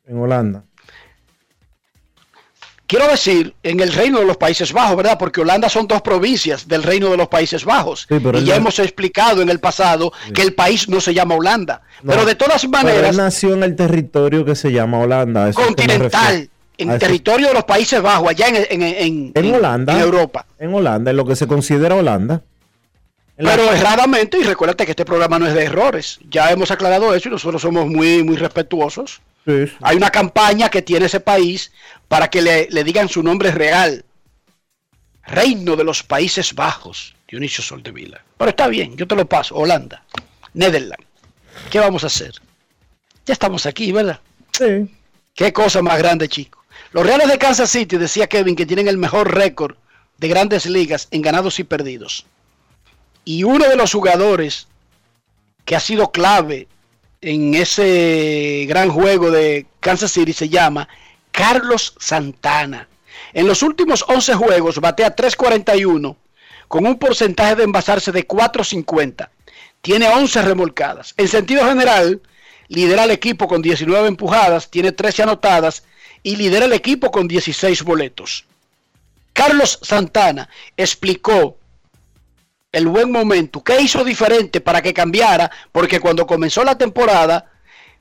En Holanda. Quiero decir, en el Reino de los Países Bajos, ¿verdad? Porque Holanda son dos provincias del Reino de los Países Bajos. y ya hemos explicado en el pasado que el país no se llama Holanda. pero de todas maneras... Él nació en el territorio que se llama Holanda. continental en territorio de los Países Bajos, allá en, en, en, Holanda, en Europa. En Holanda, en lo que se considera Holanda. Pero erradamente, y recuérdate que este programa no es de errores, ya hemos aclarado eso y nosotros somos muy, muy respetuosos. Hay una campaña que tiene ese país para que le, le, digan su nombre real. Reino de los Países Bajos, Dionisio Soldevila. Pero está bien, yo te lo paso, Holanda, Netherlands. ¿Qué vamos a hacer? Ya estamos aquí, ¿verdad? Sí. Qué cosa más grande, chico. Los Reales de Kansas City, decía Kevin, que tienen el mejor récord de grandes ligas en ganados y perdidos. Y uno de los jugadores que ha sido clave en ese gran juego de Kansas City se llama Carlos Santana. En los últimos 11 juegos batea 341 con un porcentaje de envasarse de 450. Tiene 11 remolcadas. En sentido general, lidera el equipo con 19 empujadas, tiene 13 anotadas y lidera el equipo con 16 boletos. Carlos Santana explicó el buen momento, qué hizo diferente para que cambiara, porque cuando comenzó la temporada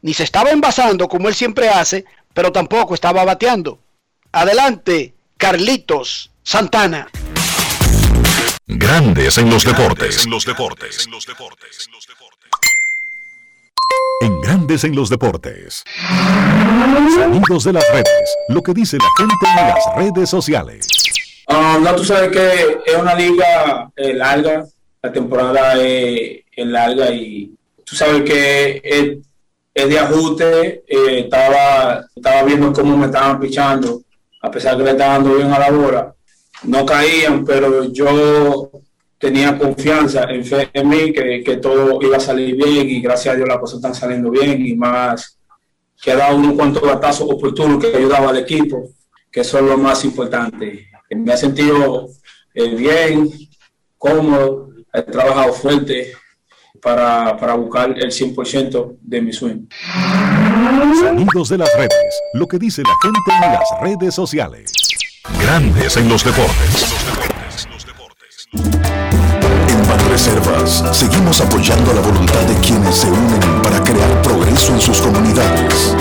ni se estaba envasando como él siempre hace, pero tampoco estaba bateando. Adelante, Carlitos Santana. Grandes en los deportes. En los deportes. En los deportes. En Grandes en los deportes. Sonidos de las redes. Lo que dice la gente en las redes sociales. Ah, no, tú sabes que es una liga eh, larga. La temporada es, larga y tú sabes que es, de ajuste. Eh, estaba, estaba viendo cómo me estaban pichando, a pesar que le estaba dando bien a la bola. no caían, pero yo tenía confianza en mí que, que todo iba a salir bien y gracias a Dios las cosas están saliendo bien y más que ha dado unos cuantos batazos oportunos que ayudaba al equipo, que eso es lo más importante. Me ha sentido eh, bien, cómodo, he trabajado fuerte para, para buscar el 100% de mi sueño. Sonidos de las redes, lo que dice la gente en las redes sociales. Grandes en los deportes. En Banreservas seguimos apoyando la voluntad de quienes se unen para crear progreso en sus comunidades.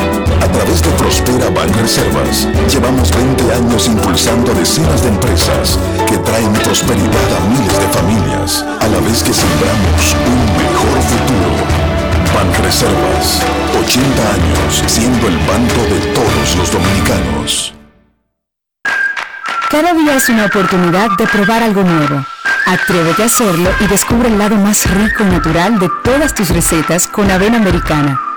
A través de Prospera Banreservas llevamos 20 años impulsando decenas de empresas que traen prosperidad a miles de familias, a la vez que sembramos un mejor futuro. Banreservas, 80 años siendo el banco de todos los dominicanos. Cada día es una oportunidad de probar algo nuevo. Atrévete a hacerlo y descubre el lado más rico y natural de todas tus recetas con avena americana.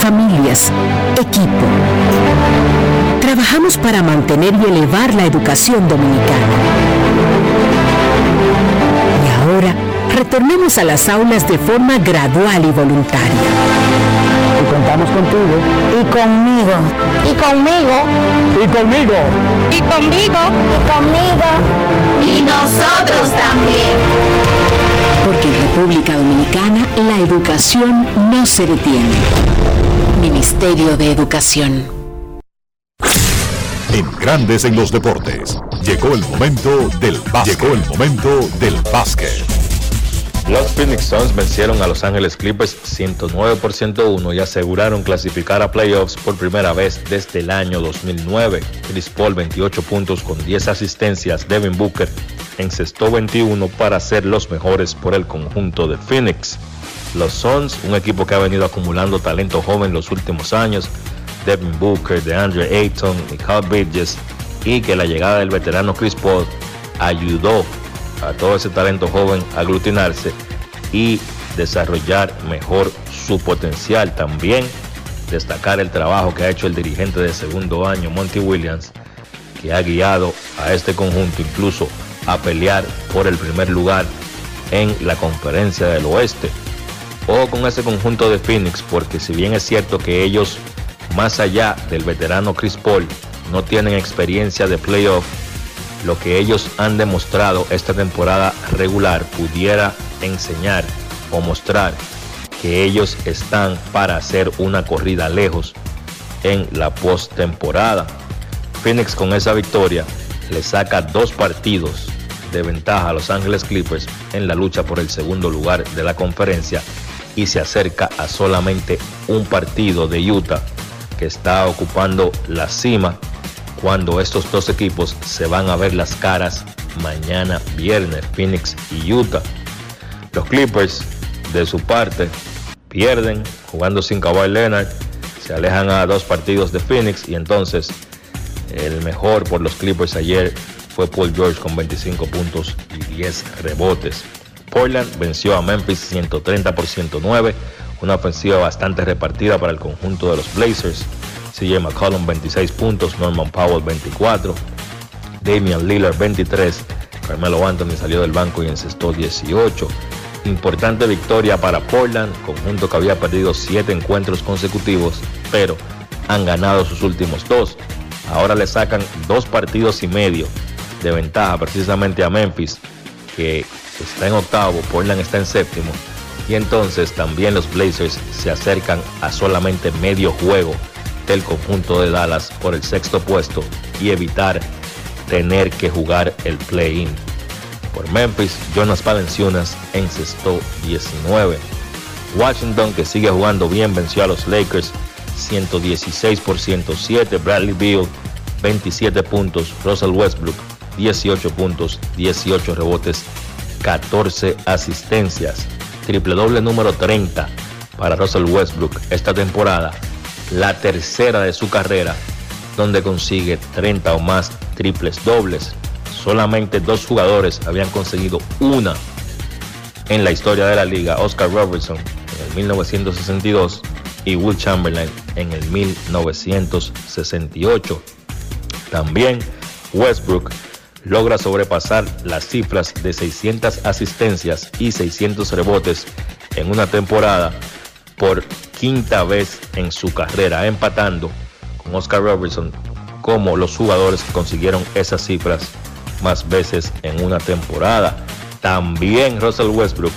Familias, equipo. Trabajamos para mantener y elevar la educación dominicana. Y ahora, retornemos a las aulas de forma gradual y voluntaria. Y contamos contigo. Y conmigo. Y conmigo. Y conmigo. Y conmigo. Y conmigo. Y nosotros también. Porque en República Dominicana la educación no se detiene. Ministerio de Educación. En Grandes en los deportes, llegó el momento del básquet. Llegó el momento del básquet. Los Phoenix Suns vencieron a Los Ángeles Clippers 109 por 101 y aseguraron clasificar a playoffs por primera vez desde el año 2009. Chris Paul 28 puntos con 10 asistencias, Devin Booker encestó 21 para ser los mejores por el conjunto de Phoenix. Los Suns, un equipo que ha venido acumulando talento joven los últimos años, Devin Booker, DeAndre Ayton, Michael Bridges, y que la llegada del veterano Chris Paul ayudó a todo ese talento joven a aglutinarse y desarrollar mejor su potencial. También destacar el trabajo que ha hecho el dirigente de segundo año, Monty Williams, que ha guiado a este conjunto incluso a pelear por el primer lugar en la conferencia del oeste. O con ese conjunto de Phoenix, porque si bien es cierto que ellos, más allá del veterano Chris Paul, no tienen experiencia de playoff, lo que ellos han demostrado esta temporada regular pudiera enseñar o mostrar que ellos están para hacer una corrida lejos en la postemporada. Phoenix con esa victoria le saca dos partidos de ventaja a Los Ángeles Clippers en la lucha por el segundo lugar de la conferencia y se acerca a solamente un partido de Utah que está ocupando la cima cuando estos dos equipos se van a ver las caras mañana viernes, Phoenix y Utah. Los Clippers, de su parte, pierden jugando sin Kawhi Leonard, se alejan a dos partidos de Phoenix y entonces el mejor por los Clippers ayer fue Paul George con 25 puntos y 10 rebotes. Portland venció a Memphis 130 por 109, una ofensiva bastante repartida para el conjunto de los Blazers. CJ McCollum 26 puntos, Norman Powell 24, Damian Lillard 23, Carmelo Anthony salió del banco y encestó 18. Importante victoria para Portland, conjunto que había perdido 7 encuentros consecutivos, pero han ganado sus últimos dos. Ahora le sacan dos partidos y medio de ventaja precisamente a Memphis, que está en octavo, Portland está en séptimo. Y entonces también los Blazers se acercan a solamente medio juego del conjunto de Dallas por el sexto puesto y evitar tener que jugar el play-in. Por Memphis, Jonas Valenciunas encestó 19. Washington, que sigue jugando bien, venció a los Lakers 116 por 107. Bradley Beal 27 puntos. Russell Westbrook, 18 puntos, 18 rebotes, 14 asistencias. Triple doble número 30 para Russell Westbrook esta temporada. La tercera de su carrera, donde consigue 30 o más triples dobles. Solamente dos jugadores habían conseguido una en la historia de la liga. Oscar Robertson en el 1962 y Will Chamberlain en el 1968. También Westbrook logra sobrepasar las cifras de 600 asistencias y 600 rebotes en una temporada por quinta vez en su carrera, empatando con Oscar Robertson como los jugadores que consiguieron esas cifras más veces en una temporada. También Russell Westbrook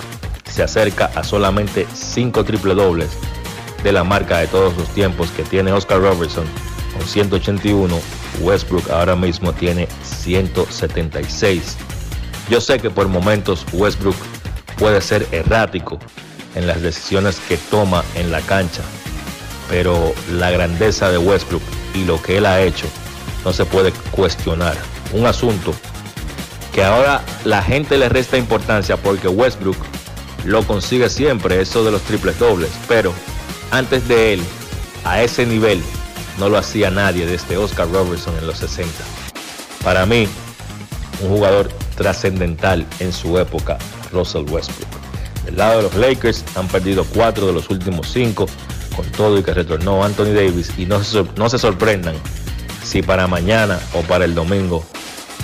se acerca a solamente 5 triple dobles de la marca de todos los tiempos que tiene Oscar Robertson con 181. Westbrook ahora mismo tiene 176. Yo sé que por momentos Westbrook puede ser errático en las decisiones que toma en la cancha, pero la grandeza de Westbrook y lo que él ha hecho no se puede cuestionar. Un asunto que ahora la gente le resta importancia porque Westbrook lo consigue siempre, eso de los triples dobles, pero antes de él, a ese nivel, no lo hacía nadie desde Oscar Robertson en los 60. Para mí, un jugador trascendental en su época, Russell Westbrook. Del lado de los Lakers han perdido cuatro de los últimos cinco, con todo y que retornó Anthony Davis y no se, no se sorprendan si para mañana o para el domingo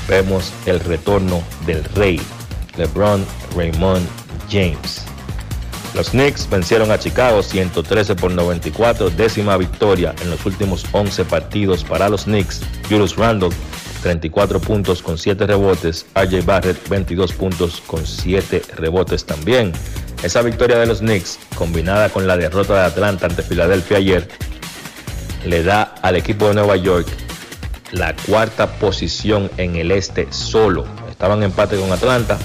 vemos el retorno del rey, LeBron Raymond James. Los Knicks vencieron a Chicago 113 por 94, décima victoria en los últimos 11 partidos para los Knicks. Julius Randle 34 puntos con 7 rebotes, RJ Barrett 22 puntos con 7 rebotes también. Esa victoria de los Knicks, combinada con la derrota de Atlanta ante Filadelfia ayer, le da al equipo de Nueva York la cuarta posición en el este solo. Estaban en empate con Atlanta,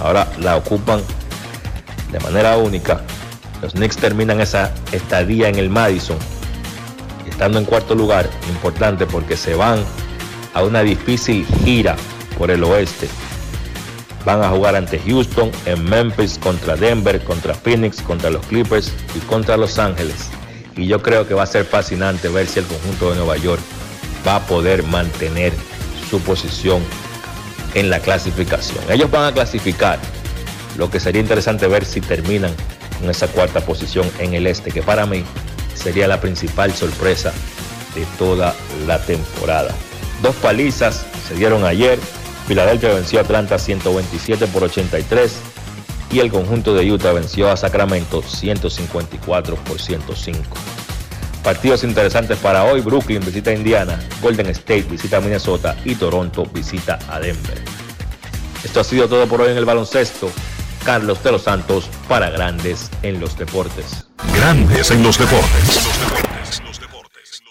ahora la ocupan de manera única. Los Knicks terminan esa estadía en el Madison, estando en cuarto lugar, importante porque se van a una difícil gira por el oeste. Van a jugar ante Houston, en Memphis, contra Denver, contra Phoenix, contra los Clippers y contra Los Ángeles. Y yo creo que va a ser fascinante ver si el conjunto de Nueva York va a poder mantener su posición en la clasificación. Ellos van a clasificar. Lo que sería interesante ver si terminan con esa cuarta posición en el este, que para mí sería la principal sorpresa de toda la temporada. Dos palizas se dieron ayer. Filadelfia venció a Atlanta 127 por 83 y el conjunto de Utah venció a Sacramento 154 por 105. Partidos interesantes para hoy. Brooklyn visita a Indiana, Golden State visita a Minnesota y Toronto visita a Denver. Esto ha sido todo por hoy en el baloncesto. Carlos de los Santos para Grandes en los Deportes. Grandes en los deportes.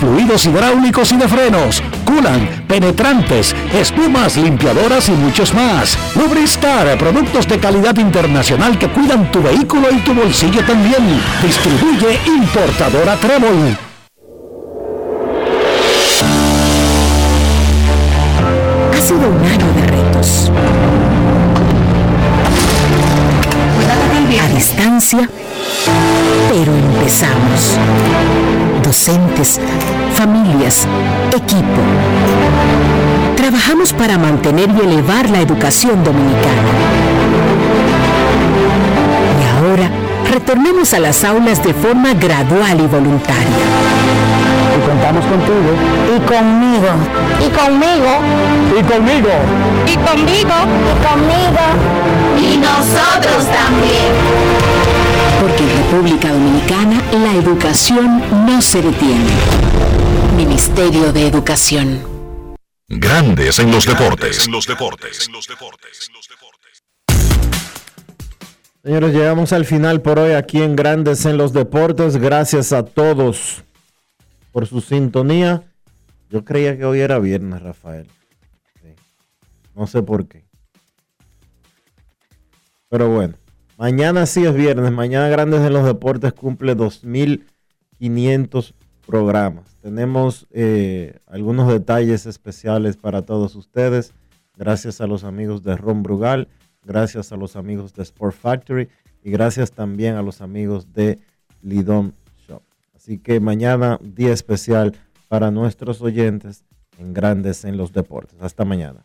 Fluidos hidráulicos y de frenos, culan, penetrantes, espumas, limpiadoras y muchos más. Lubristar, productos de calidad internacional que cuidan tu vehículo y tu bolsillo también. Distribuye importadora Trébol. Ha sido un año de retos. A distancia, pero empezamos. Docentes, familias, equipo. Trabajamos para mantener y elevar la educación dominicana. Y ahora, retornemos a las aulas de forma gradual y voluntaria. Y contamos contigo. Y conmigo. Y conmigo. Y conmigo. Y conmigo. Y conmigo. Y nosotros también. Porque en República Dominicana la educación no se detiene. Ministerio de Educación. Grandes en los deportes. Señores, llegamos al final por hoy aquí en Grandes en los Deportes. Gracias a todos por su sintonía. Yo creía que hoy era viernes, Rafael. Sí. No sé por qué. Pero bueno, mañana sí es viernes. Mañana Grandes en los Deportes cumple 2.500 programas. Tenemos eh, algunos detalles especiales para todos ustedes. Gracias a los amigos de Ron Brugal, gracias a los amigos de Sport Factory y gracias también a los amigos de Lidon Shop. Así que mañana día especial para nuestros oyentes en Grandes en los Deportes. Hasta mañana.